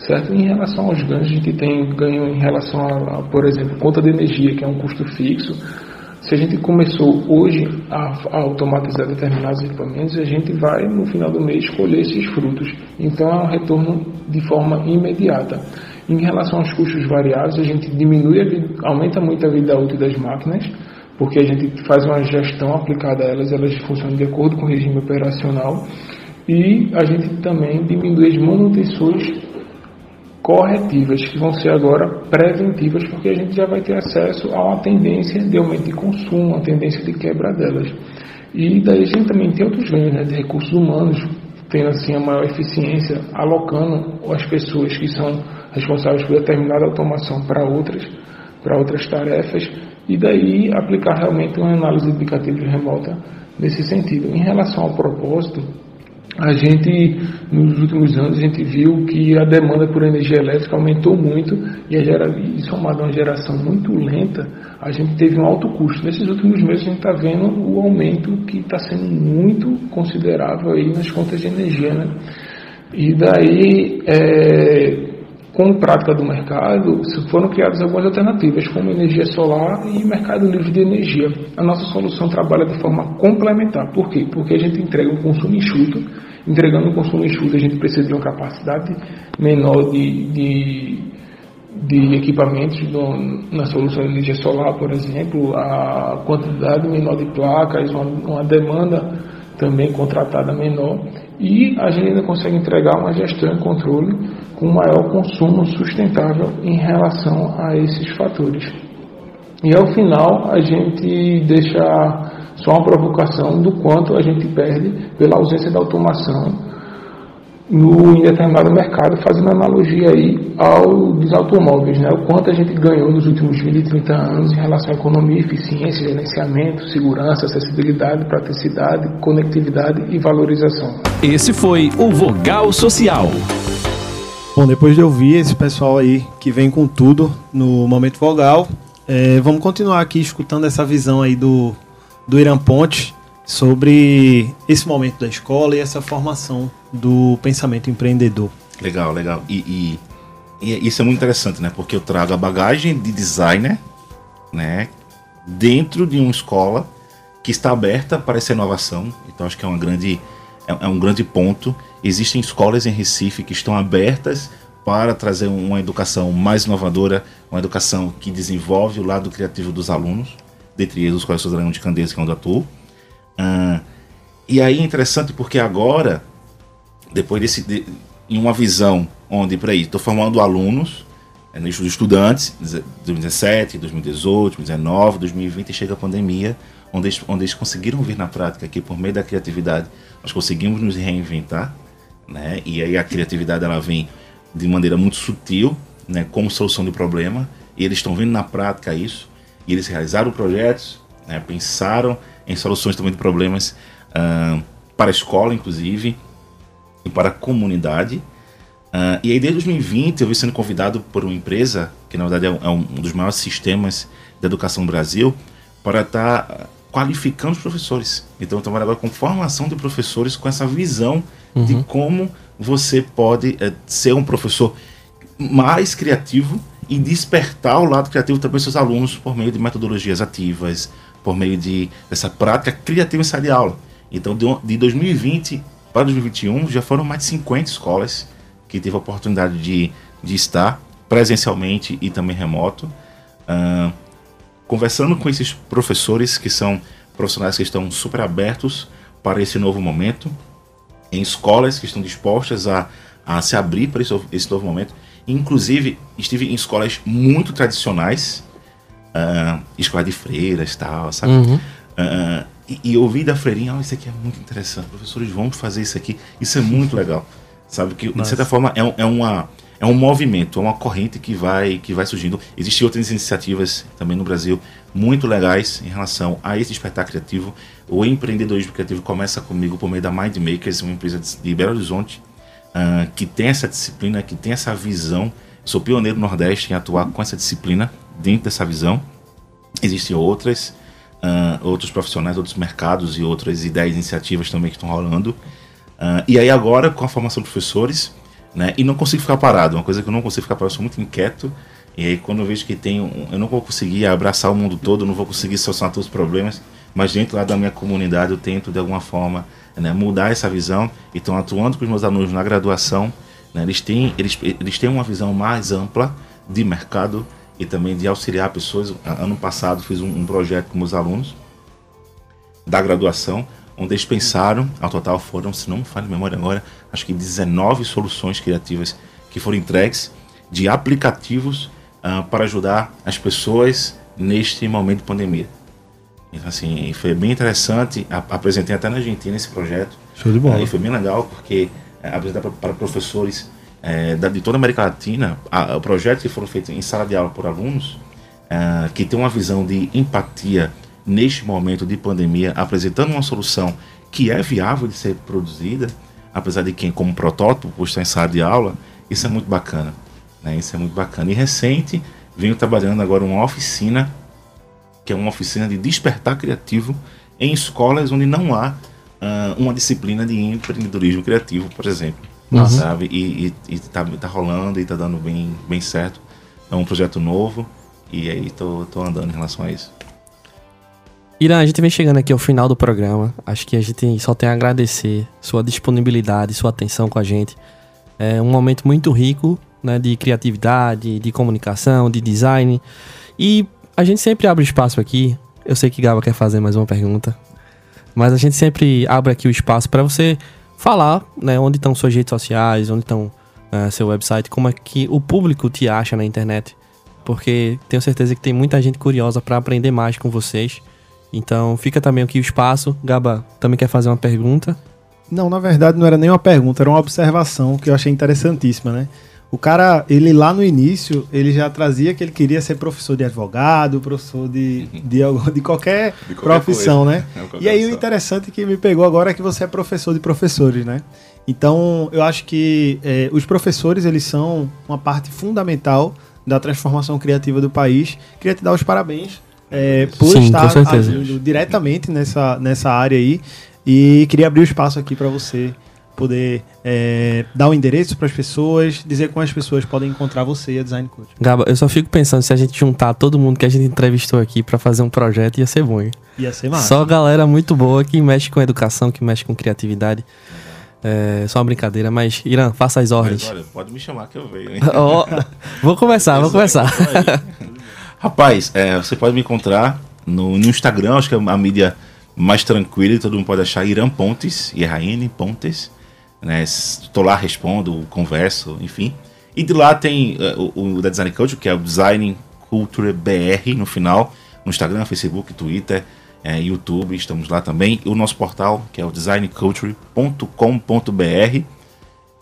Certo? Em relação aos ganhos, a gente tem ganho em relação a, a, por exemplo, conta de energia, que é um custo fixo. Se a gente começou hoje a, automatizar determinados equipamentos, a gente vai, no final do mês, colher esses frutos. Então, é um retorno de forma imediata. Em relação aos custos variáveis, a gente diminui, a aumenta muito a vida útil das máquinas, porque a gente faz uma gestão aplicada a elas, elas funcionam de acordo com o regime operacional, e a gente também diminui as manutenções corretivas, que vão ser agora preventivas, porque a gente já vai ter acesso a uma tendência de aumento de consumo, uma tendência de quebra delas. E daí a gente também tem outros ganhos né, de recursos humanos, tendo assim a maior eficiência, alocando as pessoas que são responsáveis por determinada automação para outras, para outras tarefas, e daí aplicar realmente uma análise indicativa remota nesse sentido. Em relação ao propósito, a gente, nos últimos anos, a gente viu que a demanda por energia elétrica aumentou muito e, a gera, somado a uma geração muito lenta, a gente teve um alto custo. Nesses últimos meses a gente está vendo o aumento que está sendo muito considerável aí nas contas de energia, né? E daí, é, com prática do mercado, foram criadas algumas alternativas, como energia solar e mercado livre de energia. A nossa solução trabalha de forma complementar. Por quê? Porque a gente entrega um consumo enxuto. Entregando um consumo enxuto, a gente precisa de uma capacidade menor de, de, de equipamentos no, na solução de energia solar, por exemplo, a quantidade menor de placas, uma, uma demanda também contratada menor. E a gente ainda consegue entregar uma gestão e controle com maior consumo sustentável em relação a esses fatores. E ao final a gente deixa só uma provocação do quanto a gente perde pela ausência da automação no em determinado mercado, fazendo analogia aí ao dos automóveis, né? o quanto a gente ganhou nos últimos 20, 30 anos em relação à economia, eficiência, gerenciamento, segurança, acessibilidade, praticidade, conectividade e valorização. Esse foi o Vogal Social. Bom, depois de ouvir esse pessoal aí que vem com tudo no Momento Vogal, é, vamos continuar aqui escutando essa visão aí do, do Irã Ponte sobre esse momento da escola e essa formação do pensamento empreendedor. Legal, legal. E, e, e isso é muito interessante, né? Porque eu trago a bagagem de designer, né? Dentro de uma escola que está aberta para essa inovação. Então acho que é uma grande é, é um grande ponto. Existem escolas em Recife que estão abertas para trazer uma educação mais inovadora, uma educação que desenvolve o lado criativo dos alunos, dentre eles os colégios Dragão de Candeias, que é onde atuo. Uh, e aí é interessante porque agora, depois desse, de, em uma visão onde, por aí, estou formando alunos, é, estudantes, 2017, 2018, 2019, 2020, e chega a pandemia, onde eles, onde eles conseguiram vir na prática que por meio da criatividade nós conseguimos nos reinventar, né? E aí a criatividade ela vem de maneira muito sutil, né, como solução de problema, e eles estão vendo na prática isso, e eles realizaram projetos, né, pensaram em soluções também de problemas uh, para a escola, inclusive, e para a comunidade. Uh, e aí, desde 2020, eu vi sendo convidado por uma empresa, que na verdade é um, é dos maiores sistemas de educação no Brasil, para estar tá qualificando os professores. Então, eu trabalho agora com formação de professores, com essa visão uhum. de como você pode é, ser um professor mais criativo e despertar o lado criativo também dos seus alunos por meio de metodologias ativas, por meio de dessa prática criativa em sala de aula. Então, de, de 2020 para 2021, já foram mais de 50 escolas que teve a oportunidade de, de estar presencialmente e também remoto, uh, conversando com esses professores que são profissionais que estão super abertos para esse novo momento, em escolas que estão dispostas a, a se abrir para esse, esse novo momento. Inclusive, estive em escolas muito tradicionais, uh, escola de freiras tal, sabe? Uhum. Uh, e, e ouvi da freirinha, oh, isso aqui é muito interessante, professores vão fazer isso aqui, isso é muito legal, sabe? Que, de certa forma, é, é, uma, é um movimento, é uma corrente que vai, que vai surgindo. Existem outras iniciativas também no Brasil muito legais em relação a esse despertar criativo. O empreendedorismo criativo começa comigo por meio da Mind Makers, uma empresa de Belo Horizonte, uh, que tem essa disciplina, que tem essa visão. Sou pioneiro no Nordeste em atuar com essa disciplina, dentro dessa visão. Existem outras, uh, outros profissionais, outros mercados e outras ideias, iniciativas também que estão rolando. Uh, e aí agora, com a formação de professores, né, e não consigo ficar parado, uma coisa que eu não consigo ficar parado, eu sou muito inquieto, e aí quando eu vejo que tem, um, eu não vou conseguir abraçar o mundo todo, não vou conseguir solucionar todos os problemas, mas dentro lá da minha comunidade eu tento de alguma forma né, mudar essa visão. E estão atuando com os meus alunos na graduação, né, eles, têm, eles, eles têm uma visão mais ampla de mercado e também de auxiliar pessoas. Ano passado fiz um, um projeto com meus alunos da graduação, onde eles pensaram, ao total foram, se não me falha a memória agora, acho que 19 soluções criativas que foram entregues de aplicativos uh, para ajudar as pessoas neste momento de pandemia. Então, assim, foi bem interessante. apresentei até na Argentina esse projeto. Show de bola. Foi bem legal, porque é, apresentar para professores é, da, de toda a América Latina, a, o projeto que foram feitos em sala de aula por alunos, é, que tem uma visão de empatia neste momento de pandemia, apresentando uma solução que é viável de ser produzida, apesar de quem, como protótipo, está em sala de aula, isso é muito bacana. Né? Isso é muito bacana. E recente, venho trabalhando agora uma oficina que é uma oficina de despertar criativo em escolas onde não há uh, uma disciplina de empreendedorismo criativo, por exemplo. Uhum. Sabe? E, e, e tá, tá, rolando e tá dando bem, bem certo. É um projeto novo e aí tô, tô andando em relação a isso. Irã, a gente vem chegando aqui ao final do programa. Acho que a gente só tem a agradecer sua disponibilidade, sua atenção com a gente. É um momento muito rico né, de criatividade, de comunicação, de design. E a gente sempre abre espaço aqui. Eu sei que Gaba quer fazer mais uma pergunta. Mas a gente sempre abre aqui o espaço para você falar, né, onde estão suas redes sociais, onde estão uh, seu website, como é que o público te acha na internet. Porque tenho certeza que tem muita gente curiosa para aprender mais com vocês. Então fica também aqui o espaço. Gaba, também quer fazer uma pergunta? Não, na verdade não era nem uma pergunta, era uma observação que eu achei interessantíssima, né? O cara, ele lá no início, ele já trazia que ele queria ser professor de advogado, professor de, de, de, de qualquer, qualquer, profissão, coisa. né? É e aí o interessante que me pegou agora é que você é professor de professores, né? Então, eu acho que é, os professores, eles são uma parte fundamental da transformação criativa do país. Queria te dar os parabéns é, por Sim, estar agindo diretamente nessa, nessa área aí. E queria abrir o espaço aqui para você poder é, dar o um endereço para as pessoas, dizer como as pessoas podem encontrar você e a Design Coach. Gaba, eu só fico pensando se a gente juntar todo mundo que a gente entrevistou aqui para fazer um projeto ia ser bom. Hein? Ia ser massa. Só galera muito boa que mexe com educação, que mexe com criatividade. É só uma brincadeira, mas Irã, faça as ordens. Mas, olha, pode me chamar que eu venho, hein? oh, vou começar, vou começar. Rapaz, é, você pode me encontrar no, no Instagram, acho que é a mídia mais tranquila e todo mundo pode achar Irã Pontes, IRN Pontes. Né? Estou lá, respondo, converso, enfim. E de lá tem uh, o, o da Design Culture, que é o Design Culture BR no final, no Instagram, Facebook, Twitter, é, YouTube, estamos lá também. E o nosso portal, que é o designculture.com.br.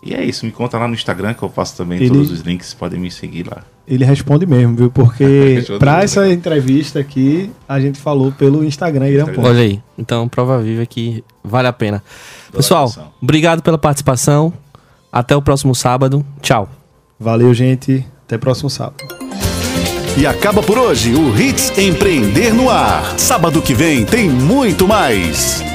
E é isso, me conta lá no Instagram que eu passo também ele, todos os links, podem me seguir lá. Ele responde mesmo, viu? Porque para essa entrevista aqui, a gente falou pelo Instagram Irã Olha aí, então prova viva que vale a pena. Pessoal, obrigado pela participação. Até o próximo sábado. Tchau. Valeu, gente. Até o próximo sábado. E acaba por hoje o Hits Empreender no Ar. Sábado que vem tem muito mais.